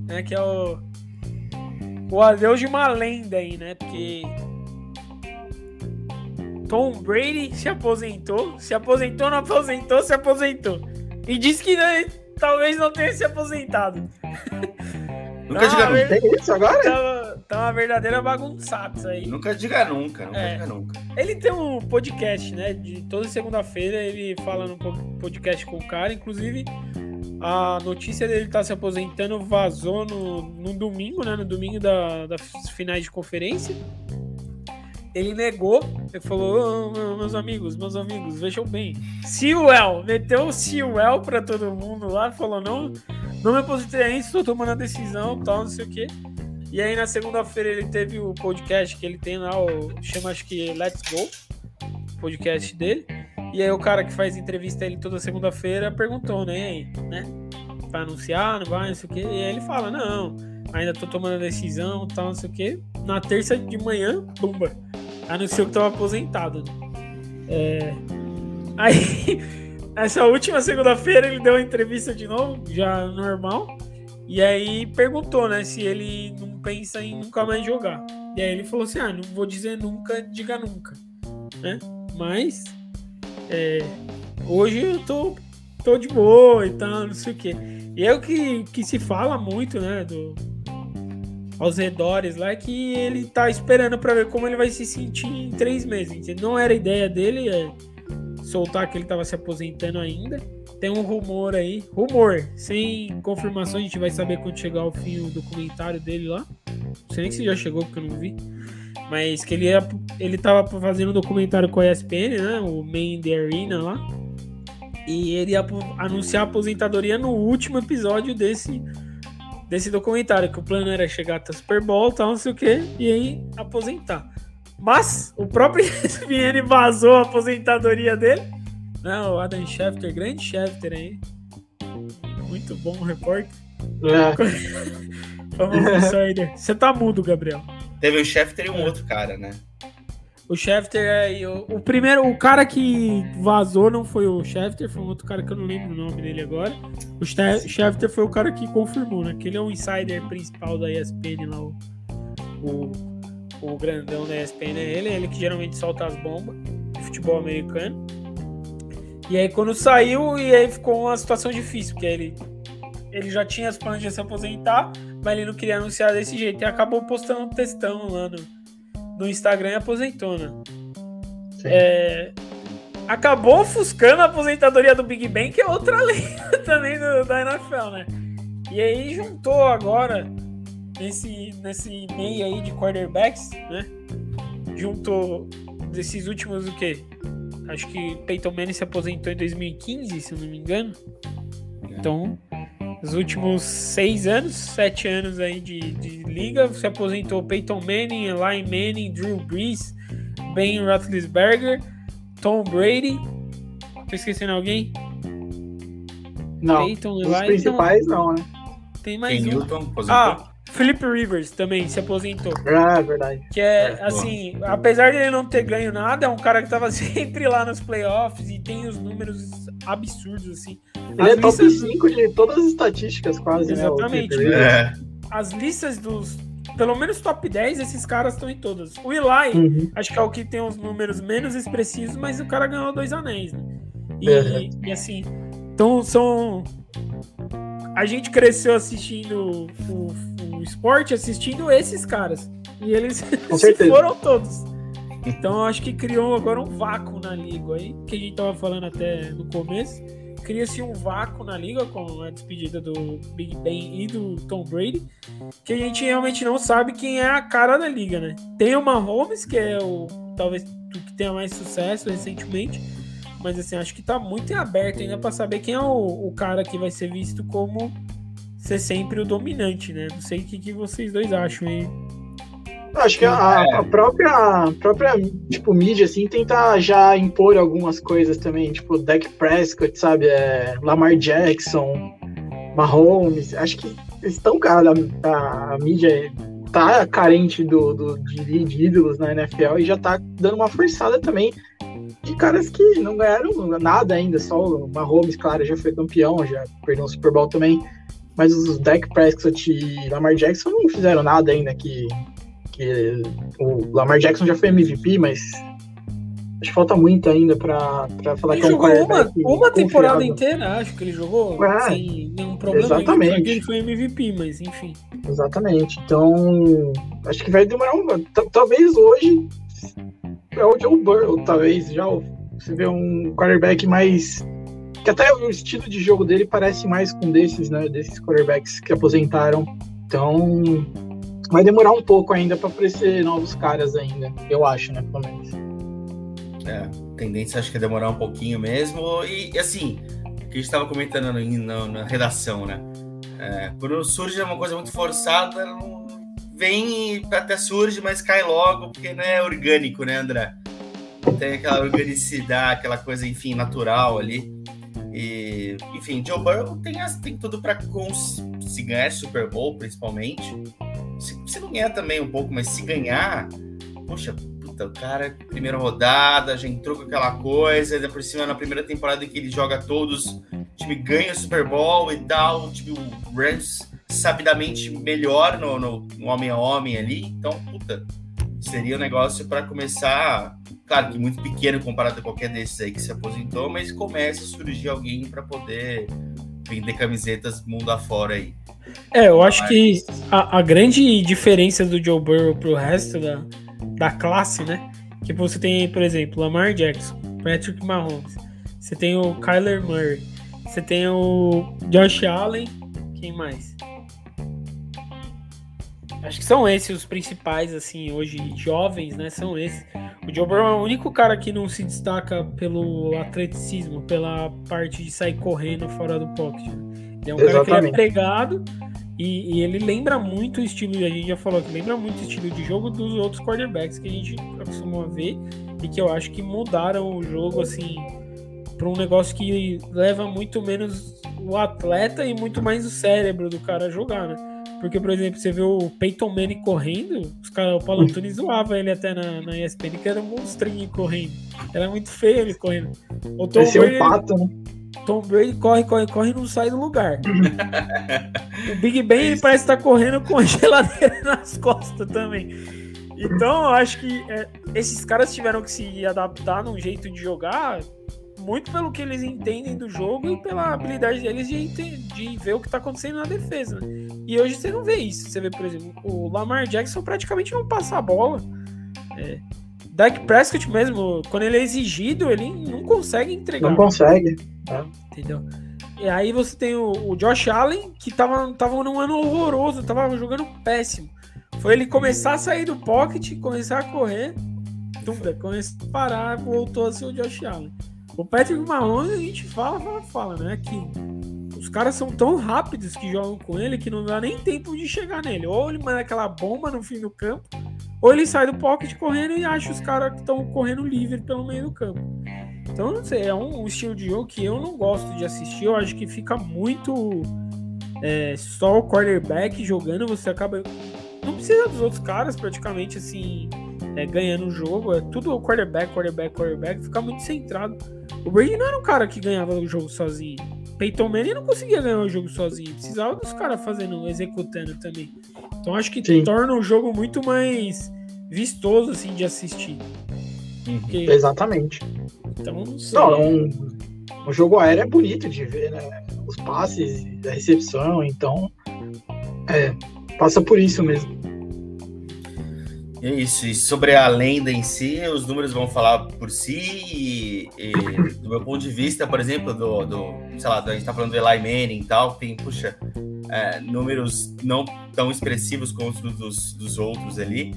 né, que é o, o adeus de uma lenda aí, né, porque Tom Brady se aposentou, se aposentou, não aposentou, se aposentou. E disse que né, talvez não tenha se aposentado. Nunca diga nunca. Tem isso agora? Tá, tá uma verdadeira bagunçada aí. Nunca diga nunca, nunca é. diga nunca. Ele tem um podcast, né? De toda segunda-feira ele fala no podcast com o cara. Inclusive, a notícia dele estar tá se aposentando vazou no, no domingo, né? No domingo da, das finais de conferência. Ele negou, ele falou: oh, meus amigos, meus amigos, vejam bem. Sewell, meteu o Sewell pra todo mundo lá, falou: não, não me aposentei ainda, estou tomando a decisão, tal, não sei o quê. E aí na segunda-feira ele teve o podcast que ele tem lá, o, chama acho que Let's Go, podcast dele. E aí o cara que faz entrevista ele toda segunda-feira perguntou, né, aí, né? Vai anunciar, não vai, não sei o quê. E aí ele fala, não, ainda tô tomando a decisão, tal, não sei o quê. Na terça de manhã, bumba, anunciou que tava aposentado. É... Aí, essa última segunda-feira ele deu uma entrevista de novo, já normal. E aí perguntou, né, se ele não pensa em nunca mais jogar. E aí ele falou assim: ah, não vou dizer nunca, diga nunca. Né? Mas é, hoje eu tô, tô de boa e tal, não sei o quê. E é o que, que se fala muito, né, do, aos redores lá, que ele tá esperando para ver como ele vai se sentir em três meses. Não era ideia dele é, soltar que ele tava se aposentando ainda tem um rumor aí, rumor, sem confirmação, a gente vai saber quando chegar ao fim o documentário dele lá. Não sei nem se já chegou, porque eu não vi. Mas que ele, ia, ele tava fazendo um documentário com a ESPN, né? O Main the Arena lá. E ele ia anunciar a aposentadoria no último episódio desse, desse documentário. Que o plano era chegar até Super Bowl tal, não sei o que, e aí aposentar. Mas o próprio ESPN vazou a aposentadoria dele. Não, o Adam Schefter, grande Schefter aí. Muito bom repórter. É. Vamos. Você tá mudo, Gabriel. Teve o Schefter e um outro cara, né? O Schefter é. O, o, primeiro, o cara que vazou não foi o Schefter, foi um outro cara que eu não lembro o nome dele agora. O Schefter foi o cara que confirmou, né? Que ele é o insider principal da ESPN lá, o, o, o grandão da ESPN é ele, é ele que geralmente solta as bombas de futebol americano. E aí quando saiu, e aí ficou uma situação difícil, porque ele, ele já tinha as planos de se aposentar, mas ele não queria anunciar desse jeito. E acabou postando um textão lá no, no Instagram e aposentou, né? É, acabou ofuscando a aposentadoria do Big Ben, que é outra lenda também do, da NFL, né? E aí juntou agora, nesse, nesse meio aí de quarterbacks, né? Juntou desses últimos o quê? acho que Peyton Manning se aposentou em 2015, se eu não me engano. Então, os últimos seis anos, sete anos aí de, de liga, se aposentou Peyton Manning, Eli Manning, Drew Brees, Ben Roethlisberger, Tom Brady. Tô esquecendo alguém? Não, Peyton, os Eli, principais não, não, né? Tem mais Ken um. Newton, ah, Philip Rivers também se aposentou. Ah, verdade. Que é, é assim, bom. apesar de ele não ter ganho nada, é um cara que tava sempre lá nos playoffs e tem os números absurdos, assim. Ele as é top 5 de todas as estatísticas, quase, né, Exatamente. Né? As listas dos. Pelo menos top 10, esses caras estão em todas. O Eli, uhum. acho que é o que tem os números menos expressivos, mas o cara ganhou dois anéis, né? E, uhum. e assim, então são a gente cresceu assistindo o, o esporte, assistindo esses caras. E eles se foram todos. Então acho que criou agora um vácuo na liga aí, que a gente tava falando até no começo. Cria-se um vácuo na liga com a despedida do Big Ben e do Tom Brady, que a gente realmente não sabe quem é a cara da liga, né? Tem o Mahomes, que é o talvez o que tenha mais sucesso recentemente, mas assim, acho que tá muito em aberto ainda para saber quem é o, o, cara que vai ser visto como ser sempre o dominante, né? Não sei o que, que vocês dois acham aí. Acho que a, a, própria, a própria tipo, mídia assim, tenta já impor algumas coisas também, tipo Dak Prescott, sabe? É, Lamar Jackson, Mahomes. Acho que estão, cara, a, a mídia tá carente do, do de, de, ídolos na NFL e já tá dando uma forçada também de caras que não ganharam nada ainda, só o Mahomes, claro, já foi campeão, já perdeu um Super Bowl também, mas os Dak Prescott e Lamar Jackson não fizeram nada ainda que, que o Lamar Jackson já foi MVP, mas acho que falta muito ainda pra, falar ele que é um uma, uma temporada inteira, acho que ele jogou é, sem nenhum problema. Exatamente. Ele foi MVP, mas enfim. Exatamente. Então, acho que vai demorar um. Talvez hoje é o Joe Burrow, talvez. Já você vê um quarterback mais. Que até o estilo de jogo dele parece mais com desses, né? Desses quarterbacks que aposentaram. Então, vai demorar um pouco ainda para aparecer novos caras ainda, eu acho, né? Pelo menos. É, tendência acho que é demorar um pouquinho mesmo. E assim, o que a gente estava comentando na, na, redação, né? É, quando surge uma coisa muito forçada, não vem e até surge, mas cai logo, porque não é orgânico, né, André? Tem aquela organicidade, aquela coisa, enfim, natural ali. E, enfim, Joe Burrow tem, tem tudo para se ganhar Super Bowl, principalmente. Se, se não ganhar também um pouco, mas se ganhar, poxa, puta, o cara, primeira rodada, já entrou com aquela coisa, ainda por cima na primeira temporada que ele joga todos, o time ganha o Super Bowl e tal, o time o Rams sabidamente melhor no, no, homem a homem ali. Então, puta, seria um negócio para começar, claro que muito pequeno comparado a qualquer desses aí que se aposentou, mas começa a surgir alguém para poder vender camisetas mundo afora aí. É, eu acho que a, a, grande diferença do Joe Burrow pro resto da, da classe, né? Que você tem, por exemplo, Lamar Jackson, Patrick Mahomes, você tem o Kyler Murray, você tem o Josh Allen, quem mais? Acho que são esses os principais, assim, hoje jovens, né? São esses. O Joe Burrow é o único cara que não se destaca pelo atleticismo, pela parte de sair correndo fora do pocket. Ele é um Exatamente. cara que é pregado e, e, ele lembra muito o estilo, a gente já falou que lembra muito o estilo de jogo dos outros quarterbacks que a gente acostumou a ver e que eu acho que mudaram o jogo, assim, para um negócio que leva muito menos o atleta e muito mais o cérebro do cara a jogar, né? Porque, por exemplo, você vê o Peyton Manning correndo, os cara, o Paulo Antunes zoava ele até na, na ESPN, que era um monstrinho correndo. Era muito feio ele correndo. O Tom Esse Brady, é um pato, né? Tom Brady corre, corre, corre e não sai do lugar. o Big Ben ele parece estar tá correndo com a geladeira nas costas também. Então, eu acho que é, esses caras tiveram que se adaptar num jeito de jogar muito pelo que eles entendem do jogo e pela habilidade deles de, de ver o que está acontecendo na defesa. Né? E hoje você não vê isso. Você vê, por exemplo, o Lamar Jackson praticamente não passa a bola. É. Dak Prescott mesmo, quando ele é exigido, ele não consegue entregar. Não consegue. É. Entendeu? E aí você tem o, o, Josh Allen, que tava, tava num ano horroroso, tava jogando péssimo. Foi ele começar a sair do pocket, começar a correr Tunda começou a parar, voltou a ser o Josh Allen. O Patrick Mahomes, a gente fala, fala, fala, né? Que os caras são tão rápidos que jogam com ele que não dá nem tempo de chegar nele. Ou ele manda aquela bomba no fim do campo, ou ele sai do pocket correndo e acha os caras que estão correndo livre pelo meio do campo. Então, não sei, é um, um, estilo de jogo que eu não gosto de assistir. Eu acho que fica muito é, só o quarterback jogando, você acaba. Não precisa dos outros caras, praticamente, assim, é, ganhando o jogo. É tudo quarterback, quarterback, quarterback. Fica muito centrado. O Brady não era um cara que ganhava o jogo sozinho. Peyton Manning não conseguia ganhar o jogo sozinho. Precisava dos caras fazendo, executando também. Então acho que Sim. torna o jogo muito mais vistoso, assim, de assistir. Porque... Exatamente. Então, não sei. Não, um, um jogo aéreo é bonito de ver, né? Os passes, a recepção, então. É, passa por isso mesmo. É isso. E sobre a lenda em si, os números vão falar por si. E, e do meu ponto de vista, por exemplo, do, do sei lá, a gente tá falando do Eli Manning e tal, tem, puxa, é, números não tão expressivos como os dos, dos outros ali.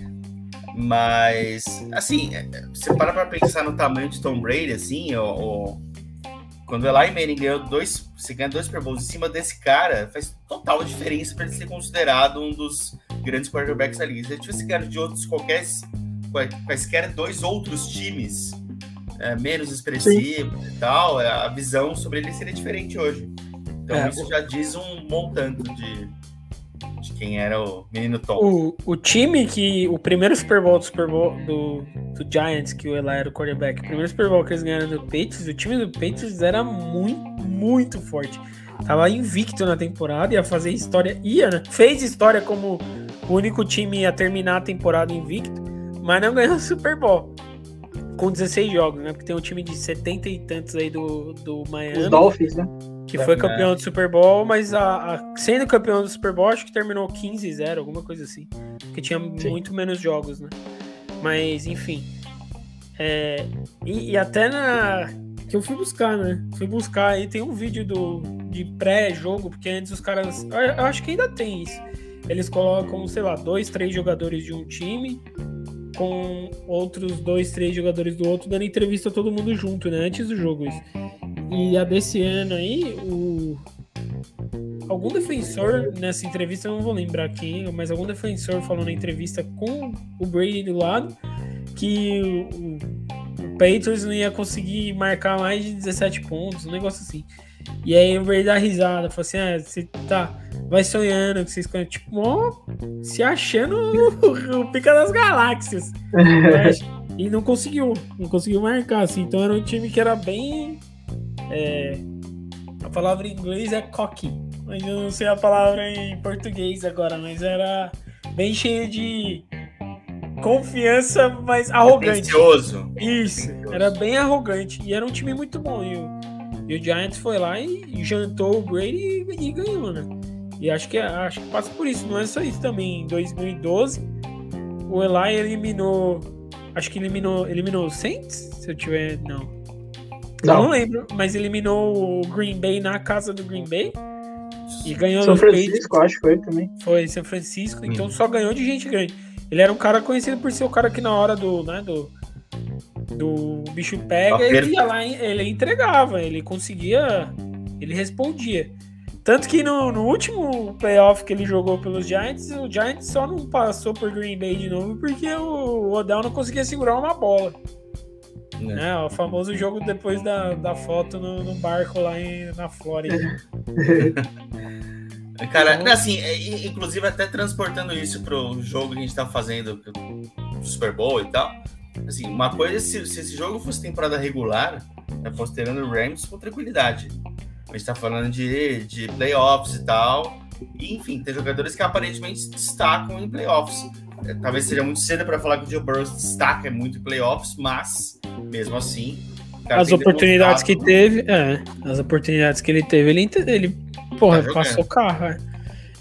Mas, assim, é, você para pra pensar no tamanho de Tom Brady, assim, ou, quando o Eli Manning ganhou dois, você ganha dois Super Bowls em cima desse cara, faz total diferença para ele ser considerado um dos grandes quarterbacks da liga. Se ele tivesse ganhado de outros qualquer, quaisquer dois outros times é, menos expressivos Sim. e tal, é, a visão sobre ele seria diferente hoje. Então é, isso já diz um montante de, de quem era o menino Tom. O, o time que. O primeiro Super Bowl do Super Bowl do, do Giants, que o Eli era o quarterback, o primeiro Super Bowl que eles ganharam do Patriots, o time do Patriots era muito, muito forte. Tava invicto na temporada, ia fazer história, ia, né? Fez história como o único time a terminar a temporada invicto, mas não ganhou o Super Bowl. Com 16 jogos, né? Porque tem um time de 70 e tantos aí do, do Miami. Os Dolphins, né? Que foi campeão do Super Bowl, mas a, a, sendo campeão do Super Bowl, acho que terminou 15-0, alguma coisa assim. Porque tinha Sim. muito menos jogos, né? Mas, enfim. É, e, e, até na. Que eu fui buscar, né? Fui buscar aí, tem um vídeo do, de pré-jogo, porque antes os caras. Eu acho que ainda tem isso. Eles colocam, sei lá, dois, três jogadores de um time com outros dois, três jogadores do outro, dando entrevista a todo mundo junto, né? Antes do jogo. Isso. E a desse ano aí, o. Algum defensor nessa entrevista, eu não vou lembrar quem, mas algum defensor falou na entrevista com o Brady do lado que o, o Patriots não ia conseguir marcar mais de 17 pontos, um negócio assim. E aí o Brady dá risada, falou assim: ah, você tá, vai sonhando que vocês tipo, ó, se achando o, o pica das galáxias. e não conseguiu, não conseguiu marcar, assim. Então era um time que era bem é, a palavra em inglês é cocky, mas eu não sei a palavra em português agora, mas era bem cheio de confiança, mas arrogante. Atencioso. Isso, era bem arrogante. E era um time muito bom. E o, e o Giants foi lá e jantou o Brady e, e, ganhou, né? E acho que, acho que passa por isso. Não é só isso também. Em 2012, o Eli eliminou. Acho que eliminou, eliminou o Saints? Se eu tiver. Não. Não. não lembro, mas eliminou o Green Bay na casa do Green Bay. E ganhou São Francisco, Patriots. acho que foi também. Foi São Francisco, hum. então só ganhou de gente grande. Ele era um cara conhecido por ser o cara que na hora do, né, do, do bicho pega, ele ia lá, ele entregava, ele conseguia, ele respondia. Tanto que no, no, último playoff que ele jogou pelos Giants, o Giants só não passou por Green Bay de novo porque o Odell não conseguia segurar uma bola. É. é. o famoso jogo depois da, da foto no, no barco lá em, na Flórida. Cara, então- assim, é, inclusive até transportando isso pro jogo que a gente tá fazendo, Super Bowl e tal. Assim, uma coisa, se, se esse jogo fosse temporada regular, é considerando o Rams com tranquilidade. A gente tá falando de, de playoffs e tal. E, enfim, tem jogadores que aparentemente se destacam em playoffs. É, talvez seja muito cedo para falar que o Joe Burrow destaca muito em playoffs, mas mesmo assim. As oportunidades que teve, é, as oportunidades que ele teve, ele, ele porra, tá passou carro. É.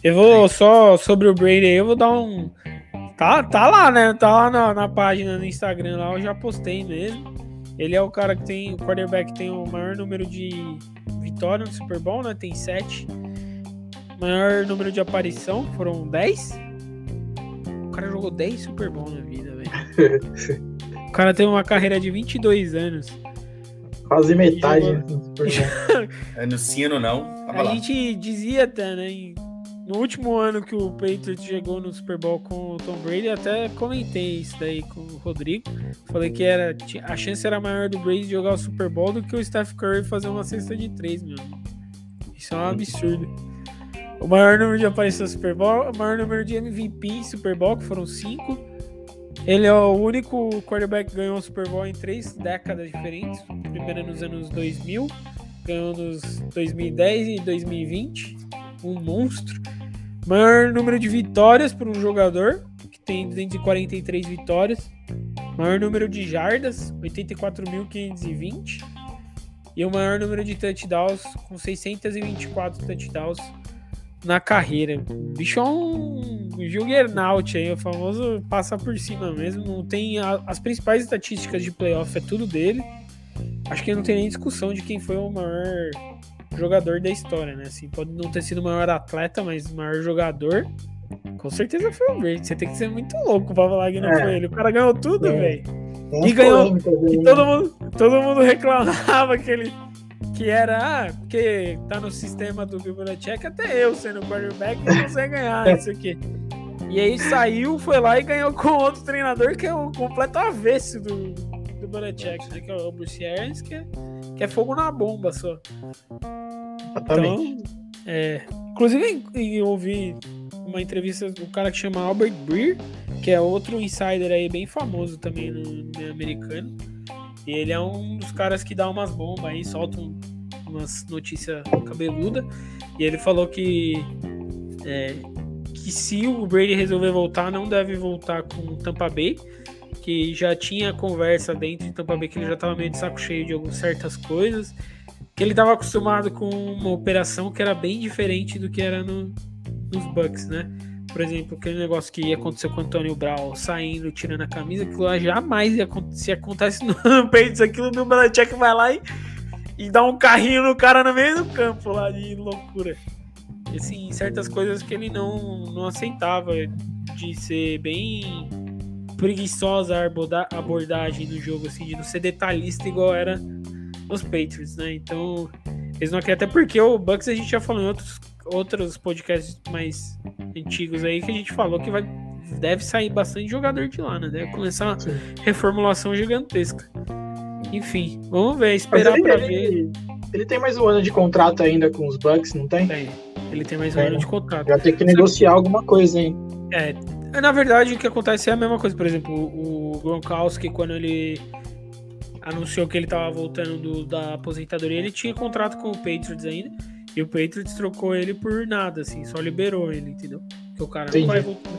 Eu vou Sim. só sobre o Brady aí, eu vou dar um. Tá, tá lá, né? Tá lá na, na página no Instagram lá, eu já postei mesmo. Ele é o cara que tem, o quarterback tem o maior número de vitórias no Super Bowl, né? Tem sete. Maior número de aparição, foram 10. O cara jogou 10 Super Bowl na vida, velho. cara tem uma carreira de 22 anos. Quase metade. é no sino, não. Tava a lá. gente dizia até, né? No último ano que o Patriots chegou no Super Bowl com o Tom Brady, até comentei isso daí com o Rodrigo. Falei que era, a chance era maior do Brady jogar o Super Bowl do que o Steph Curry fazer uma cesta de três, meu. Isso é um absurdo. O maior número de aparições no Super Bowl, o maior número de MVP em Super Bowl, que foram cinco. Ele é o único quarterback que ganhou o Super Bowl em três décadas diferentes. Primeiro nos anos 2000, ganhou nos 2010 e 2020. Um monstro. Maior número de vitórias por um jogador, que tem 243 vitórias. Maior número de jardas, 84.520. E o maior número de touchdowns, com 624 touchdowns na carreira. O bicho é um juggernaut aí, o famoso passa por cima mesmo. Não tem a, as principais estatísticas de playoff, é tudo dele. Acho que não tem nem discussão de quem foi o maior jogador da história, né? Assim, pode não ter sido o maior atleta, mas o maior jogador. Com certeza foi o Brady. Você tem que ser muito louco pra falar que não é. foi ele. O cara ganhou tudo, é. velho. E ganhou. E todo mundo, todo mundo reclamava que ele que era, ah, porque tá no sistema do Bill Belichick, até eu sendo quarterback não consegue ganhar isso aqui. E aí saiu, foi lá e ganhou com outro treinador que é o completo avesso do, do Belichick, né? Que é o Bruce Arians, que é, que é fogo na bomba só. Então, é, inclusive eu ouvi uma entrevista do cara que chama Albert Breer, que é outro insider aí bem famoso também no, no americano e ele é um dos caras que dá umas bombas aí, solta um, umas notícias cabeluda. E ele falou que é, que se o Brady resolver voltar, não deve voltar com o Tampa Bay, que já tinha conversa dentro de Tampa Bay que ele já estava meio de saco cheio de algumas certas coisas, que ele estava acostumado com uma operação que era bem diferente do que era no, nos Bucks, né? por exemplo, aquele negócio que aconteceu com o Antônio Brown saindo, tirando a camisa, aquilo lá jamais ia acontecer. Se acontece no peito, aquilo no Belichick vai lá e, e dá um carrinho no cara no meio do campo lá de loucura. Assim, certas coisas que ele não, não aceitava de ser bem preguiçosa a abordagem do jogo, assim, de não ser detalhista igual era nos Patriots, né? Então, eles não querem, até porque o Bucks a gente já falou em outros outros podcasts mais antigos aí que a gente falou que vai deve sair bastante jogador de lá, né? Deve começar uma reformulação gigantesca. Enfim, vamos ver, esperar ele, pra ver. Ele tem mais um ano de contrato ainda com os Bucks, não tem? Tem. Ele tem mais um ano de contrato. Vai ter que negociar alguma coisa, hein? É, na verdade, o que acontece é a mesma coisa. Por exemplo, o Gronkowski, quando ele anunciou que ele estava voltando do, da aposentadoria, ele tinha contrato com o Patriots ainda. E o Patriots trocou ele por nada, assim, só liberou ele, entendeu? Porque o cara não vai voltar,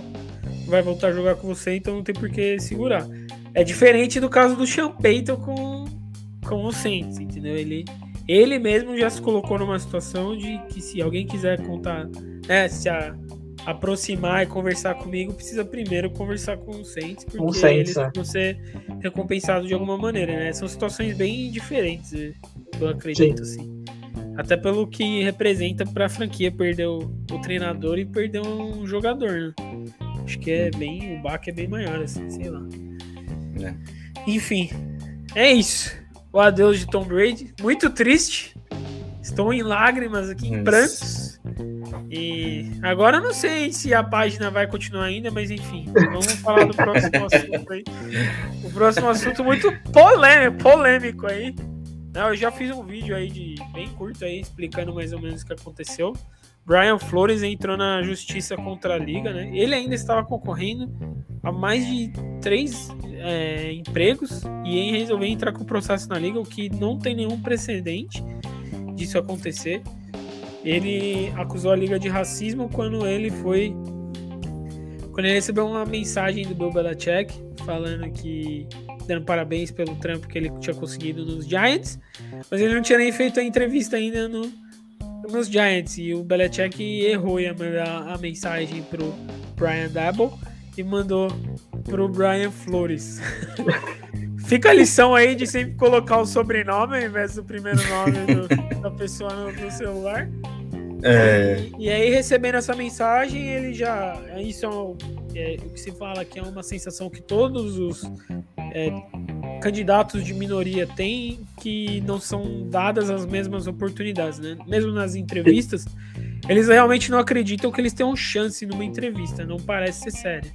vai voltar a jogar com você, então não tem por que segurar. É diferente do caso do Sean Payton com, com o Saints, entendeu? Ele, ele mesmo já se colocou numa situação de que se alguém quiser contar, né, se a, aproximar e conversar comigo, precisa primeiro conversar com o Saints, porque um Saints, eles é. vão ser recompensados de alguma maneira, né? São situações bem diferentes, eu acredito, Sim. assim. Até pelo que representa para a franquia perder o, o, treinador e perder um jogador, né? Acho que é bem. O baque é bem maior, assim, sei lá. É. Enfim, é isso. O adeus de Tom Brady. Muito triste. Estou em lágrimas aqui, em prantos. E agora eu não sei se a página vai continuar ainda, mas enfim, vamos falar do próximo assunto aí. O próximo assunto muito polêmico, polêmico aí. Não, eu já fiz um vídeo aí de bem curto aí explicando mais ou menos o que aconteceu. Brian Flores entrou na justiça contra a liga, né? Ele ainda estava concorrendo a mais de três é, empregos e em resolver entrar com o processo na liga, o que não tem nenhum precedente disso acontecer. Ele acusou a liga de racismo quando ele foi quando ele recebeu uma mensagem do Bill Belichick falando que dando parabéns pelo trampo que ele tinha conseguido nos Giants, mas ele não tinha nem feito a entrevista ainda no, nos Giants. E o Belichick errou em mandar a mensagem pro Brian Dabble e mandou pro Brian Flores. Fica a lição aí de sempre colocar o sobrenome ao invés do primeiro nome do, da pessoa no, no celular. É... E, e, aí, recebendo essa mensagem, ele já. Isso é, é, o que se fala que é uma sensação que todos os é, candidatos de minoria têm que não são dadas as mesmas oportunidades, né? Mesmo nas entrevistas, eles realmente não acreditam que eles tenham chance numa entrevista, não parece ser sério.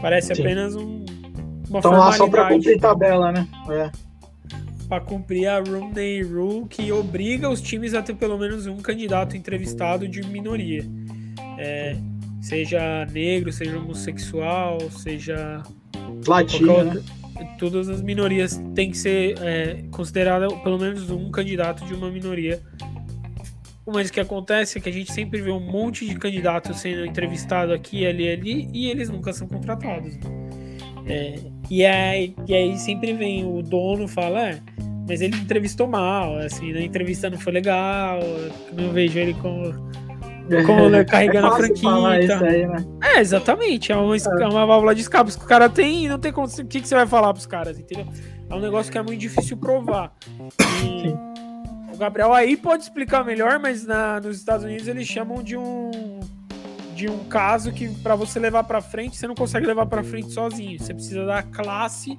Parece Sim. apenas um, Estão lá só para cumprir tabela, né? É. Para cumprir a Romney Rule, que obriga os times a ter pelo menos um candidato entrevistado de minoria. É, seja negro, seja homossexual, seja. Latino. Né? Todas as minorias têm que ser é, considerada pelo menos um candidato de uma minoria. Mas o que acontece é que a gente sempre vê um monte de candidatos sendo entrevistado aqui, ali, ali, e eles nunca são contratados. É, e, aí, e aí sempre vem o dono fala, é, mas ele entrevistou mal, assim, na entrevista não foi legal, não vejo ele como como né, carregando é a franquia. Isso aí, né? É, exatamente. É uma, é uma válvula de escape. que o cara tem e não tem como. O que, que você vai falar pros caras, entendeu? É um negócio que é muito difícil provar. E Sim. o Gabriel aí pode explicar melhor, mas na, nos Estados Unidos eles chamam de um de um caso que para você levar para frente, você não consegue levar para frente sozinho. Você precisa da classe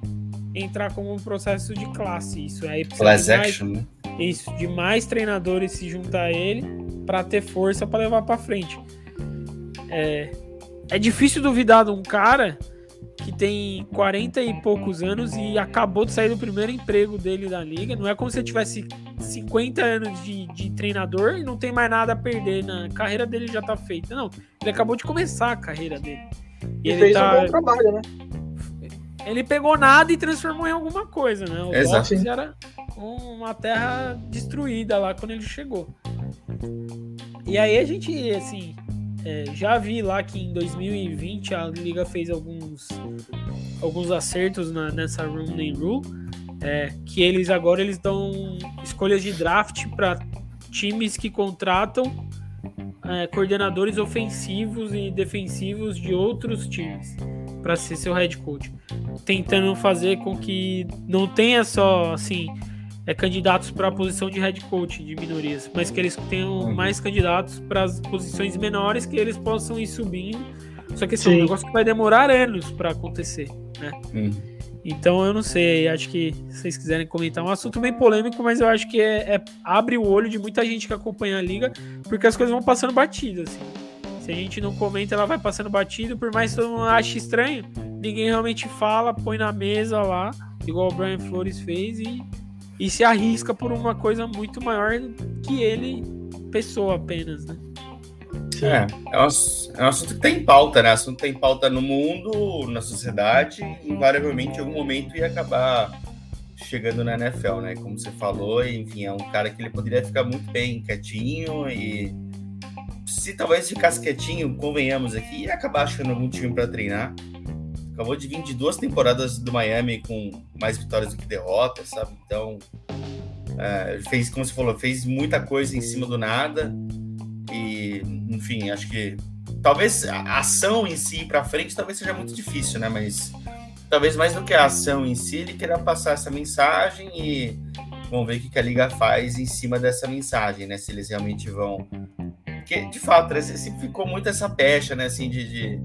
entrar como um processo de classe. Isso aí precisa Class action, né? Isso, de mais treinadores se juntar a ele para ter força para levar para frente. É, é difícil duvidar de um cara que tem 40 e poucos anos e acabou de sair do primeiro emprego dele da liga. Não é como se ele tivesse 50 anos de, de treinador e não tem mais nada a perder. Na carreira dele já tá feita. Não, ele acabou de começar a carreira dele. E, e ele fez tá... um bom trabalho, né? Ele pegou nada e transformou em alguma coisa, né? O Exato. era uma terra destruída lá quando ele chegou. E aí a gente, assim, é, já vi lá que em 2020 a liga fez alguns, alguns acertos na, nessa Rooney Rule, é, que eles agora eles dão escolhas de draft para times que contratam é, coordenadores ofensivos e defensivos de outros times para ser seu head coach, tentando fazer com que não tenha só assim é, candidatos para a posição de head coach de minorias, mas que eles tenham mais candidatos para as posições menores que eles possam ir subindo. Só que esse assim, é um negócio que vai demorar anos para acontecer, né? Uhum. Então eu não sei, acho que se vocês quiserem comentar, é um assunto bem polêmico, mas eu acho que é, é, abre o olho de muita gente que acompanha a liga, porque as coisas vão passando batidas, assim. Se a gente não comenta, ela vai passando batido, por mais que todo mundo ache estranho, ninguém realmente fala, põe na mesa lá, igual o Brian Flores fez, e e se arrisca por uma coisa muito maior que ele, pessoa apenas, né? É, é um, é um assunto que tem pauta, né? O assunto tem pauta no mundo, na sociedade, e invariavelmente em algum momento ia acabar chegando na NFL, né? Como você falou, enfim, é um cara que ele poderia ficar muito bem quietinho e se talvez ficasse quietinho, convenhamos aqui, ia acabar achando algum time para treinar acabou de vir de duas temporadas do Miami com mais vitórias do que derrotas, sabe? Então, é, fez, como você falou, fez muita coisa em cima do nada. E, enfim, acho que talvez a ação em si para frente talvez seja muito difícil, né? Mas talvez mais do que a ação em si, ele queira passar essa mensagem e vamos ver o que a liga faz em cima dessa mensagem, né? Se eles realmente vão. Porque, de fato, sempre ficou muito essa pecha, né? Assim, de, de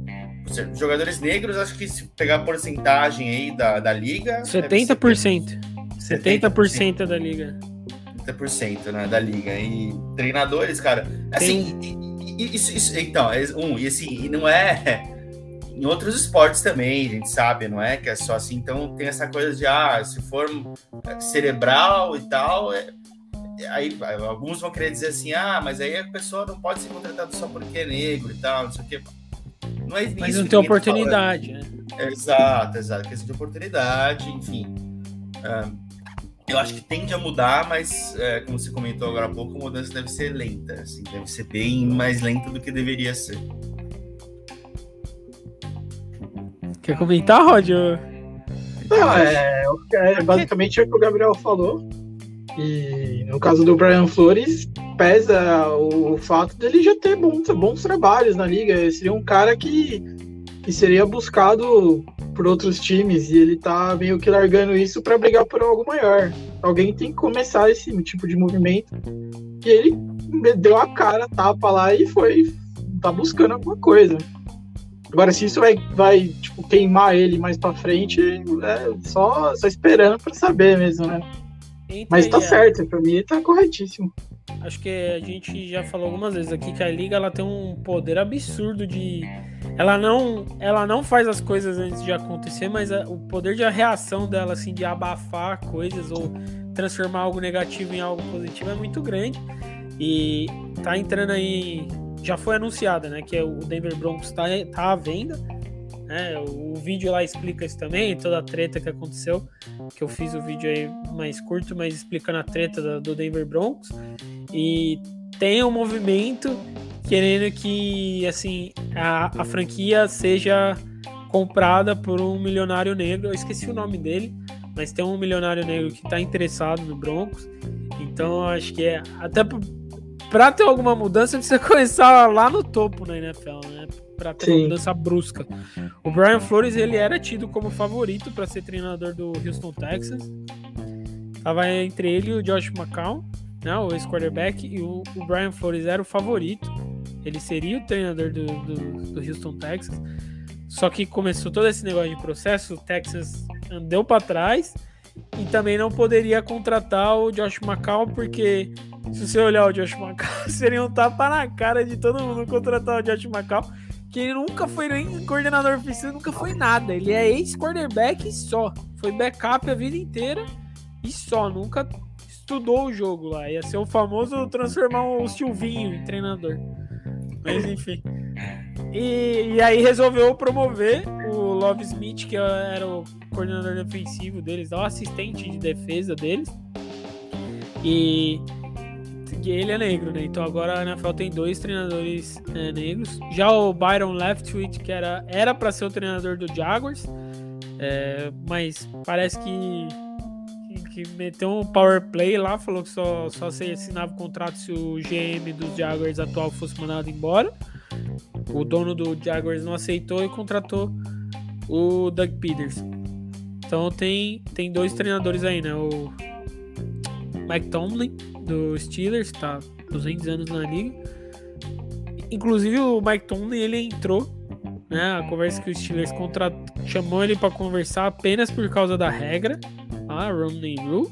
jogadores negros, acho que se pegar a porcentagem aí da, da liga. 70%. 70%, 70% da liga. 70% né, da liga. E treinadores, cara. Assim, isso, isso, então, é, um, e assim, e não é. Em outros esportes também, a gente sabe, não é que é só assim. Então tem essa coisa de, ah, se for cerebral e tal, é, aí alguns vão querer dizer assim, ah, mas aí a pessoa não pode ser contratada só porque é negro e tal, não sei o quê. Não é Mas não tem oportunidade, né? Exato, exato. Questão de oportunidade, enfim. Uh, eu acho que tende a mudar, mas, é, como você comentou agora há pouco, a mudança deve ser lenta, assim, deve ser bem mais lenta do que deveria ser. Quer comentar, Rod? Não, é, é basicamente é o que o Gabriel falou. E no caso do Brian Flores, pesa o, fato dele já ter bons, bons trabalhos na liga. Ele seria um cara que, que seria buscado por outros times e ele tá meio que largando isso para brigar por algo maior. Alguém tem que começar esse tipo de movimento. E ele deu a cara, tapa lá e foi. tá buscando alguma coisa. Agora, se isso vai, vai tipo, queimar ele mais pra frente, é só, só esperando pra saber mesmo, né? Entra Mas tá é. certo, pra mim tá corretíssimo. Acho que a gente já falou algumas vezes aqui que a liga ela tem um poder absurdo de ela não ela não faz as coisas antes de acontecer, mas a, o poder de reação dela assim de abafar coisas ou transformar algo negativo em algo positivo é muito grande. E tá entrando aí já foi anunciada, né, que é o Denver Broncos tá, tá à venda. Né, o vídeo lá explica isso também, toda a treta que aconteceu. Que eu fiz o vídeo aí mais curto, mas explicando a treta do Denver Broncos. E tem um movimento querendo que assim a, a franquia seja comprada por um milionário negro. Eu esqueci o nome dele, mas tem um milionário negro que está interessado no Broncos. Então acho que é até para ter alguma mudança precisa começar lá no topo na NFL, né? Para ter uma mudança brusca. O Brian Flores ele era tido como favorito para ser treinador do Houston Texans. Tava entre ele e o Josh McCown né, o ex-quarterback, e o, o, Brian Flores era o favorito. Ele seria o treinador do, do, do Houston Texans. Só que começou todo esse negócio de processo, o Texas andou para trás e também não poderia contratar o Josh McCown, porque se você olhar o Josh McCown, seria um tapa na cara de todo mundo contratar o Josh McCown, que ele nunca foi nem coordenador oficial, nunca foi nada. Ele é ex-quarterback e só. Foi backup a vida inteira e só. Nunca estudou o jogo lá. Ia ser o famoso transformar o Silvinho em treinador. Mas enfim. E, e aí resolveu promover o Love Smith, que era o coordenador defensivo deles, o assistente de defesa deles. E ele é negro, né? Então agora a NFL tem dois treinadores é, negros. Já o Byron Leftwich, que era era para ser o treinador do Jaguars, é, mas parece que que meteu um power play lá, falou que só, só se assinava o contrato se o GM dos Jaguars atual fosse mandado embora. O dono do Jaguars não aceitou e contratou o Doug Peters. Então tem, tem dois treinadores aí, né? O Mike Tomlin, do Steelers, tá 200 anos na liga. Inclusive o Mike Tomlin, ele entrou, né? A conversa que o Steelers contra... chamou ele para conversar apenas por causa da regra lá, Romney Rule,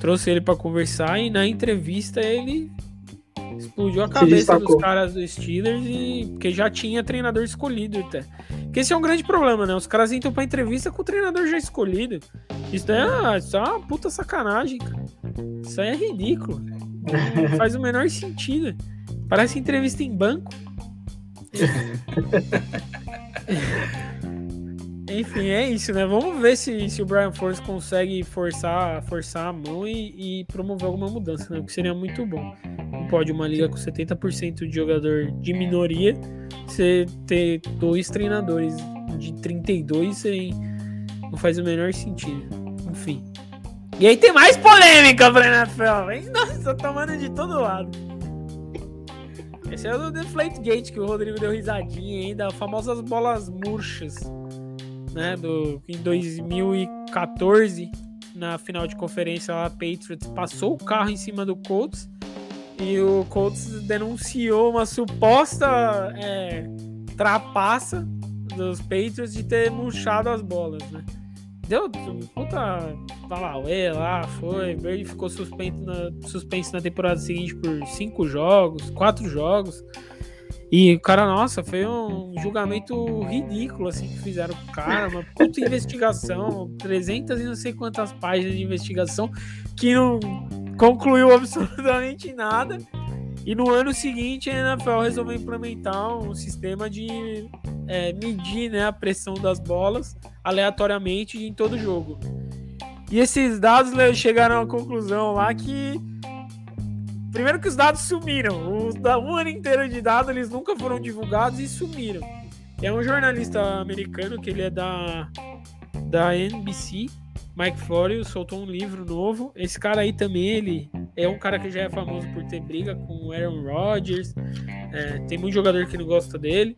trouxe ele para conversar e na entrevista ele explodiu a cabeça dos caras do Steelers e porque já tinha treinador escolhido até. Porque esse é um grande problema, né? Os caras entram pra entrevista com o treinador já escolhido. Isso é, isso é uma puta sacanagem, cara. Isso aí é ridículo. Não faz o menor sentido. Parece entrevista em banco. Enfim, é isso, né? Vamos ver se, se o Brian Flores consegue forçar, forçar a mão e, e promover alguma mudança, né? O que seria muito bom. Não pode uma liga com 70% de jogador de minoria você ter dois treinadores de 32 sem. Não faz o menor sentido. Enfim. E aí tem mais polêmica pra NFL, hein? Nossa, tomando de todo lado. Esse é o Deflate Gate que o Rodrigo deu risadinha ainda, famosas bolas murchas né, do, em 2014, na final de conferência lá, Patriots passou o carro em cima do Colts e o Colts denunciou uma suposta é, trapaça dos Patriots de ter murchado as bolas, né? Deu puta palauê lá, foi. Brady ficou suspenso na, suspenso na temporada seguinte por cinco jogos, quatro jogos. E o cara, nossa, foi um julgamento ridículo, assim, que fizeram com o cara, uma puta investigação, 300 e não sei quantas páginas de investigação, que não concluiu absolutamente nada. E no ano seguinte a NFL resolveu implementar um sistema de é, medir né, a pressão das bolas aleatoriamente em todo jogo. E esses dados chegaram à conclusão lá que Primeiro que os dados sumiram. Da, um ano inteiro de dados eles nunca foram divulgados e sumiram. É um jornalista americano que ele é da, da NBC, Mike Florio, soltou um livro novo. Esse cara aí também, ele é um cara que já é famoso por ter briga com o Aaron Rodgers. É, tem muito jogador que não gosta dele.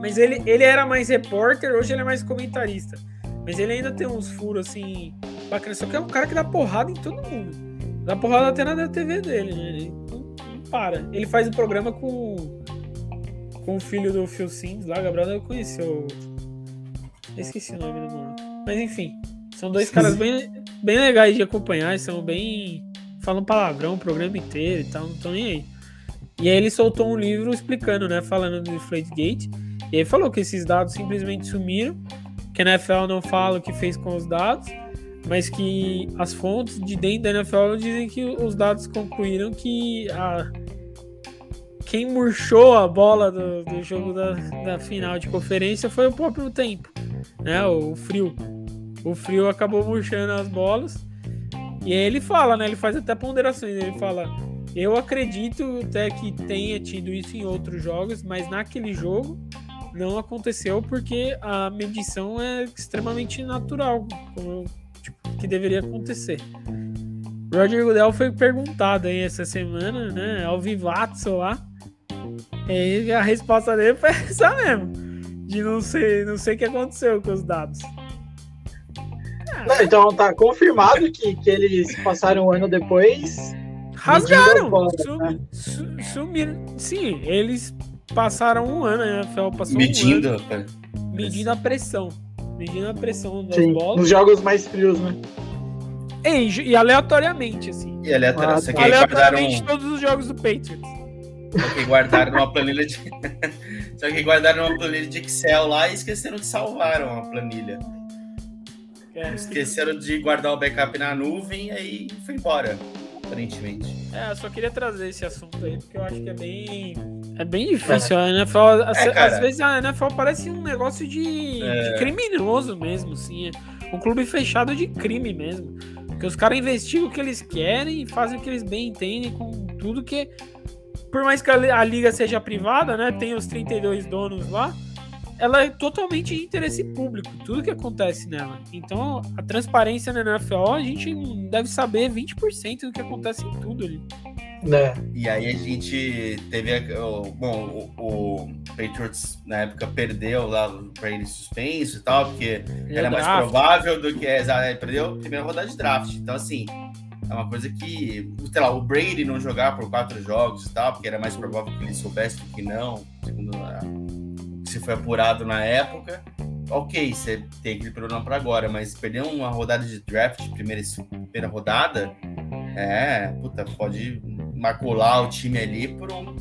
Mas ele, ele era mais repórter, hoje ele é mais comentarista. Mas ele ainda tem uns furos assim bacanas. Só que é um cara que dá porrada em todo mundo. Dá porrada até na TV dele, né? Ele não, não para. Ele faz o programa com, com o filho do Phil Sims lá, Gabriel deve conhecer o. Eu esqueci o nome do mano. Mas enfim, são dois caras bem, bem legais de acompanhar, são bem. falam palavrão o programa inteiro e tal, não estão nem aí. E aí ele soltou um livro explicando, né? Falando do Gate E aí falou que esses dados simplesmente sumiram, que a NFL não fala o que fez com os dados, mas que as fontes de dentro da NFL dizem que os dados concluíram que a quem murchou a bola do, do jogo da, da, final de conferência foi o próprio tempo, né? O, frio. O frio acabou murchando as bolas. E aí ele fala, né? Ele faz até ponderações. Ele fala: Eu acredito até que tenha tido isso em outros jogos, mas naquele jogo não aconteceu porque a medição é extremamente natural, como, tipo, que deveria acontecer. Roger Goodell foi perguntado aí essa semana, né? Ao vivato lá e a resposta dele foi essa mesmo. De não sei, não sei o que aconteceu com os dados. Ah, então tá confirmado que, que eles passaram um ano depois. Rasgaram! né? sumiram. Sim, eles passaram um ano, né? A passou medindo, um ano, medindo a pressão. Medindo a pressão das Sim, bolas. Nos jogos mais frios, né? E, e aleatoriamente, assim. E aleatoriamente, ah, aleatoriamente guardaram... todos os jogos do Patriots. Só que guardaram numa planilha de. Só que guardaram numa planilha de Excel lá e esqueceram de salvar uma planilha. É. Esqueceram de guardar o backup na nuvem e aí foi embora, aparentemente. É, eu só queria trazer esse assunto aí, porque eu acho que é bem. É bem difícil. A NFL, às, é, às vezes a NFL parece um negócio de, é. de criminoso mesmo, assim. É um clube fechado de crime mesmo. Porque os caras investigam o que eles querem e fazem o que eles bem entendem com tudo que por mais que a, liga seja privada, né, tem os 32 donos lá, ela é totalmente de interesse público, tudo que acontece nela. Então, a transparência na NFL, a gente deve saber 20% do que acontece em tudo ali. É. E aí a gente teve. Bom, o, o Patriots na época perdeu lá para ele suspenso e tal, porque e era mais provável do que. É, perdeu a primeira rodada de draft. Então, assim, é uma coisa que, sei lá, o Brady não jogar por quatro jogos e tal, porque era mais provável que ele soubesse do que não, segundo a, se foi apurado na época. Ok, você tem aquele problema para agora, mas perder uma rodada de draft, primeira, primeira rodada, é, puta, pode macular o time ali por um,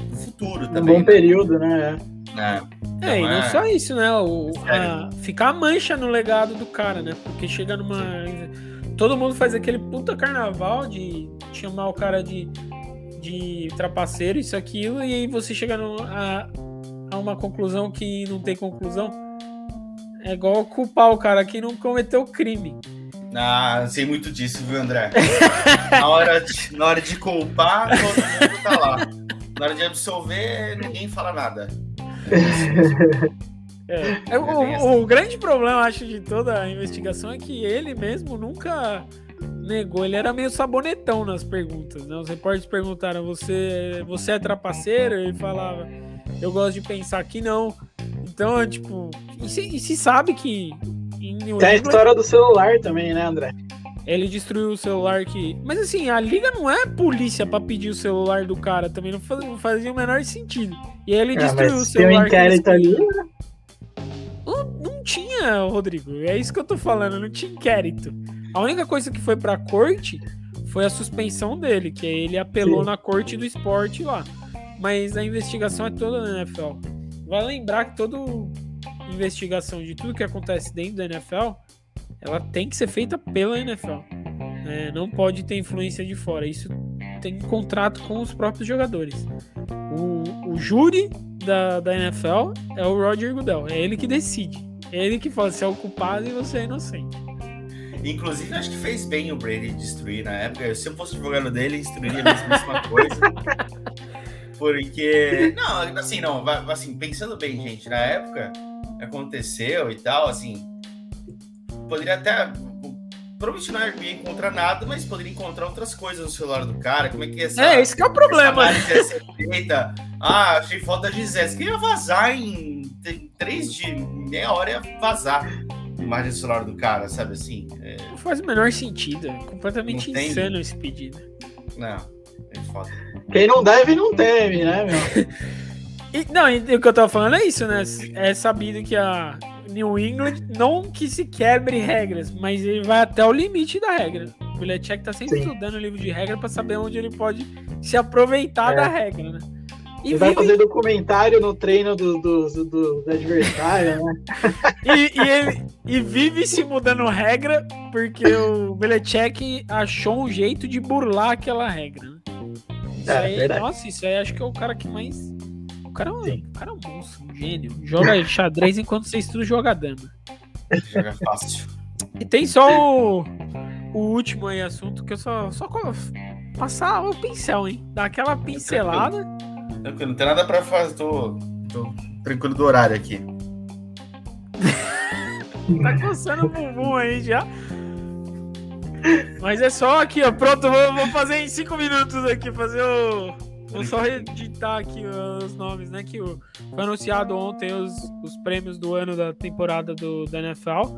um futuro também. Um bom né? período, né? É. Então, é, e não é... só isso, né? O, a, ficar a mancha no legado do cara, né? Porque chega numa. Sim todo mundo faz aquele puta carnaval de chamar o cara de, de trapaceiro, isso, aquilo, e aí você chega no, a, a uma conclusão que não tem conclusão. É igual culpar o cara que não cometeu crime. Ah, sei muito disso, viu, André? na, hora de, na hora de culpar, todo mundo tá lá. Na hora de absolver, ninguém fala nada. É é. é o, o, grande problema, acho, de toda a investigação é que ele mesmo nunca negou. Ele era meio sabonetão nas perguntas. Né? Os repórteres perguntaram: você, você é trapaceiro? Ele falava: Eu gosto de pensar que não. Então, tipo, e se, e se sabe que. Tem a história do celular também, né, André? Ele destruiu o celular que. Mas assim, a liga não é polícia para pedir o celular do cara. Também não fazia, não fazia o menor sentido. E aí ele é, destruiu o celular. Tem um inquérito ali, né? Não, não tinha, Rodrigo. É isso que eu tô falando, não tinha inquérito. A única coisa que foi pra corte foi a suspensão dele, que ele apelou Sim. na corte do esporte lá. Mas a investigação é toda na NFL. Vai lembrar que toda investigação de tudo que acontece dentro da NFL, ela tem que ser feita pela NFL. É, não pode ter influência de fora. Isso tem contrato com os próprios jogadores. O, o júri da, da NFL é o Roger Goodell. É ele que decide. É ele que fala se é o culpado e você é inocente. Inclusive, acho que fez bem o Brady destruir na época. Se eu fosse advogado dele, destruiria a mesma coisa. Porque. Não, assim, não. Assim, pensando bem, gente, na época aconteceu e tal, assim. Poderia até provavelmente não ia encontrar nada, mas poderia encontrar outras coisas no celular do cara. Como é que é essa. É, esse que é o problema. feita. Ah, achei foto da Gisele. Que ia vazar em três dias, meia hora ia vazar imagem do celular do cara, sabe assim? É... Não faz o menor sentido. É completamente não insano tem... esse pedido. Não, é foda. Quem não deve, não teme, né, meu? E, não, e, o que eu tava falando é isso, né? É sabido que a New England não que se quebre regras, mas ele vai até o limite da regra. O Belichick tá sempre Sim. estudando o livro de regra para saber onde ele pode se aproveitar é. da regra, né? E vive... vai fazer documentário no treino dos do, do, do adversários, né? e, e, ele, e vive se mudando regra porque o Belichick achou um jeito de burlar aquela regra. Né? Isso é, aí, nossa, isso aí acho que é o cara que mais. O cara, é um, o cara é um monstro, um gênio. Joga xadrez enquanto você estuda joga dama. Joga fácil. E tem só o, o último aí assunto que eu só, só passar o pincel, hein? Dar aquela pincelada. Tranquilo, não tem nada pra fazer, tô, tô tranquilo do horário aqui. tá coçando o bumbum aí já. Mas é só aqui, ó. Pronto, vou, vou fazer em cinco minutos aqui, fazer o. Vou só editar aqui os nomes, né? Que foi anunciado ontem os, os prêmios do ano da temporada do, da NFL.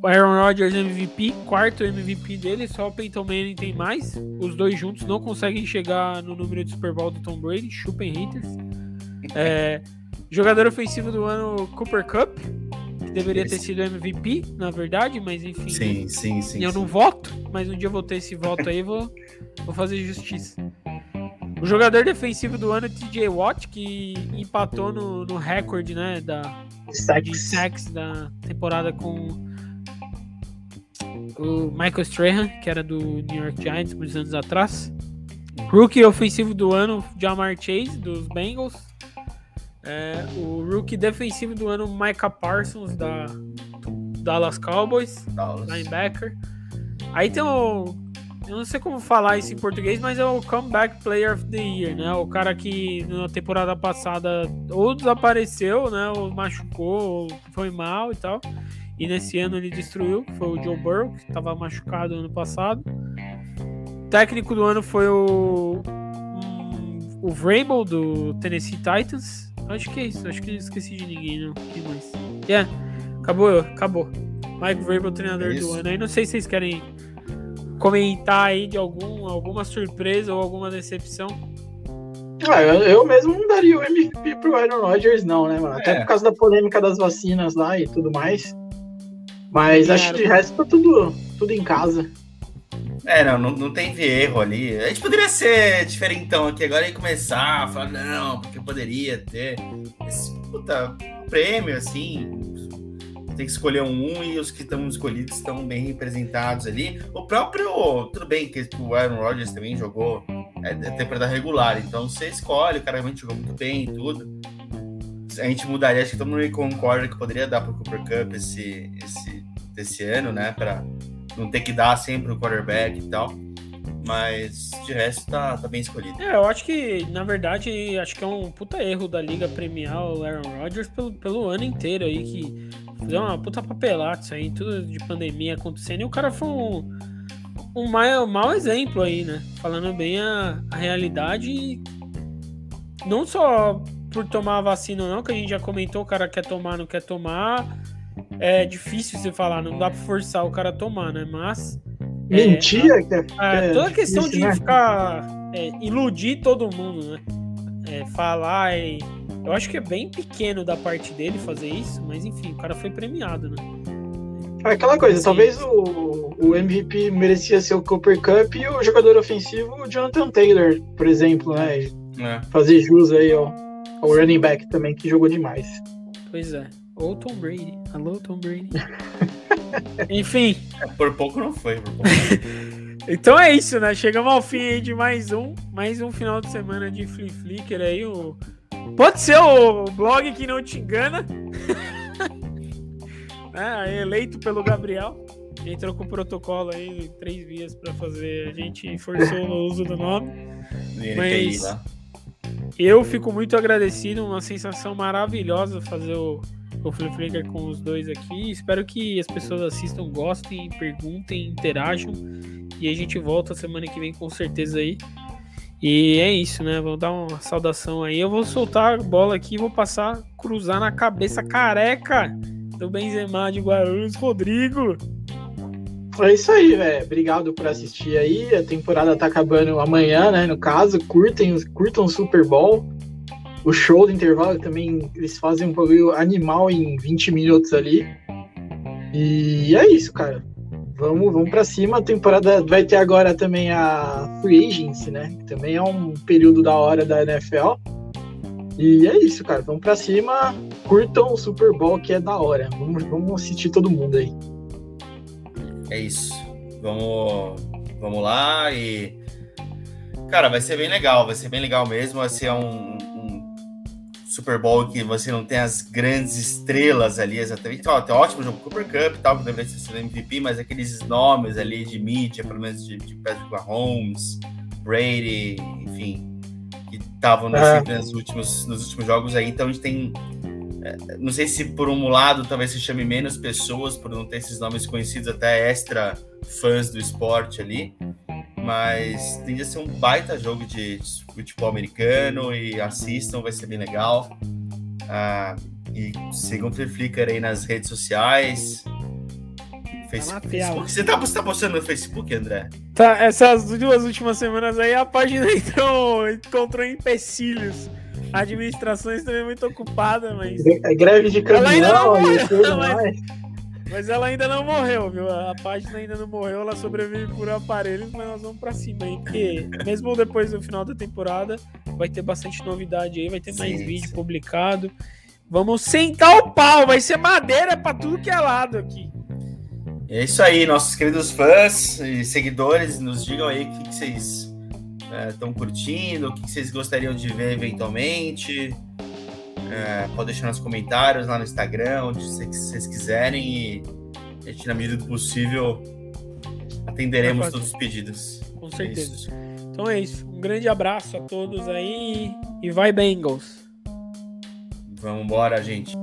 O Aaron Rodgers MVP, quarto MVP dele, só o Peyton Manning tem mais. Os dois juntos não conseguem chegar no número de Super Bowl do Tom Brady, chupem haters. É, jogador ofensivo do ano, Cooper Cup, que deveria ter sido MVP, na verdade, mas enfim. Sim, sim, sim. Eu sim. não voto, mas um dia eu vou ter esse voto aí vou, vou fazer justiça. O jogador defensivo do ano, TJ Watt, que empatou no, no recorde né, da, de sacks da temporada com o Michael Strahan, que era do New York Giants muitos anos atrás. Rookie ofensivo do ano, Jamar Chase, dos Bengals. É, o rookie defensivo do ano, Micah Parsons, da Dallas Cowboys, Dallas. linebacker. Aí tem o. Eu não sei como falar isso em português, mas é o Comeback Player of the Year, né? O cara que na temporada passada ou desapareceu, né? Ou machucou, ou foi mal e tal. E nesse ano ele destruiu, que foi o Joe Burrow, que estava machucado ano passado. O técnico do ano foi o. Um, o Vrabel do Tennessee Titans. Acho que é isso, acho que esqueci de ninguém, não. Quem mais? Yeah, acabou, acabou. Mike Vrabel, treinador é do ano. Aí não sei se vocês querem comentar aí de algum, alguma surpresa ou alguma decepção. Ah, eu, eu, mesmo não daria o MVP pro Aaron Rodgers, não, né, mano? Até é. por causa da polêmica das vacinas lá e tudo mais. Mas acho que de resto tá tudo, tudo em casa. É, não, não, não teve erro ali. A gente poderia ser diferentão aqui agora e começar a falar, não, porque poderia ter esse puta prêmio, assim. Tem que escolher um e os que estão escolhidos estão bem representados ali. O próprio, tudo bem que o Aaron Rodgers também jogou é, é temporada regular, então você escolhe, o cara realmente jogou muito bem e tudo a gente mudaria, acho que todo mundo concorda que poderia dar para o Cooper Cup esse, esse, esse ano, né? Para não ter que dar sempre o quarterback e tal. Mas de resto tá, tá bem escolhido. É, eu acho que, na verdade, acho que é um puta erro da liga premiar o Aaron Rodgers pelo, pelo ano inteiro aí, que deu uma puta papelada isso aí, tudo de pandemia acontecendo, e o cara foi um, um mau, mau exemplo aí, né? Falando bem a, a realidade, não só por tomar a vacina ou não, que a gente já comentou, o cara quer tomar, não quer tomar. É difícil você falar, não dá pra forçar o cara a tomar, né? Mas. Mentira, é, é, toda a questão de né? ficar. É, iludir todo mundo, né? É, falar e. Eu acho que é bem pequeno da parte dele fazer isso, mas enfim, o cara foi premiado, né? É aquela coisa, talvez o, o MVP merecia ser o Cooper Cup e o jogador ofensivo o Jonathan Taylor, por exemplo, né? É. Fazer jus aí, ó o running back também, que jogou demais. Pois é. Ou Tom Brady. Alô, Tom Brady. Enfim. Por pouco não foi. Pouco. então é isso, né? Chegamos ao fim aí de mais um. Mais um final de semana de Flea Flicker aí. O... Pode ser o blog que não te engana. é, eleito pelo Gabriel. Entrou com o protocolo aí, três vias para fazer. A gente forçou o uso do nome. Mas eu fico muito agradecido, uma sensação maravilhosa fazer o, o Flip Flicker com os dois aqui. Espero que as pessoas assistam, gostem, perguntem, interajam. E a gente volta semana que vem com certeza aí. E é isso, né? Vou dar uma saudação aí. Eu vou soltar a bola aqui e vou passar, cruzar na cabeça careca do Benzema de Guarulhos, Rodrigo. É isso aí, velho. Obrigado por assistir aí. A temporada tá acabando amanhã, né? No caso, curtem, curtam o Super Bowl. O show do intervalo também, eles fazem um bagulho animal em 20 minutos ali. E é isso, cara. Vamos, vamos para cima. A temporada vai ter agora também a Free Agency, né? Também é um período da hora da NFL. E é isso, cara. Vamos para cima. Curtam o Super Bowl, que é da hora. Vamos, vamos assistir todo mundo aí. É isso. Vamos, vamos lá e. Cara, vai ser bem legal, vai ser bem legal mesmo. Vai ser um Super Bowl que você não tem as grandes estrelas ali exatamente. Ó, tem um ótimo jogo Cooper Cup e tal, que deveria ser MVP, mas aqueles nomes ali de mídia, pelo menos de, de Patrick Mahomes, Brady, enfim, que estavam é. nos, últimos, nos últimos jogos aí. Então a gente tem é, não sei se por um lado talvez se chame menos pessoas por não ter esses nomes conhecidos até extra fãs do esporte ali, mas tende a ser um baita jogo de futebol americano e assistam, vai ser bem legal. Ah, e sigam o Flickr aí nas redes sociais. Facebook. Você tá, você tá postando no Facebook, André? Tá, essas duas últimas semanas aí a página entrou, encontrou empecilhos. A administração está muito ocupada, mas. É greve de caminhão ela ainda não morreu, mas, ela ainda não morreu, viu? A página ainda não morreu, ela sobrevive por aparelhos, mas nós vamos pra cima aí, porque mesmo depois do final da temporada, vai ter bastante novidade aí, vai ter mais sim, vídeo sim. publicado. Vamos sentar o pau, vai ser madeira pra tudo que é lado aqui. É isso aí, nossos queridos fãs e seguidores, nos digam aí o que, que vocês estão é, curtindo, o que vocês gostariam de ver eventualmente. É, pode deixar nos comentários lá no Instagram, onde vocês quiserem e a gente, na medida do possível, atenderemos todos os pedidos. Com certeza. É então é isso. Um grande abraço a todos aí e vai Bengals. Vamos embora, gente.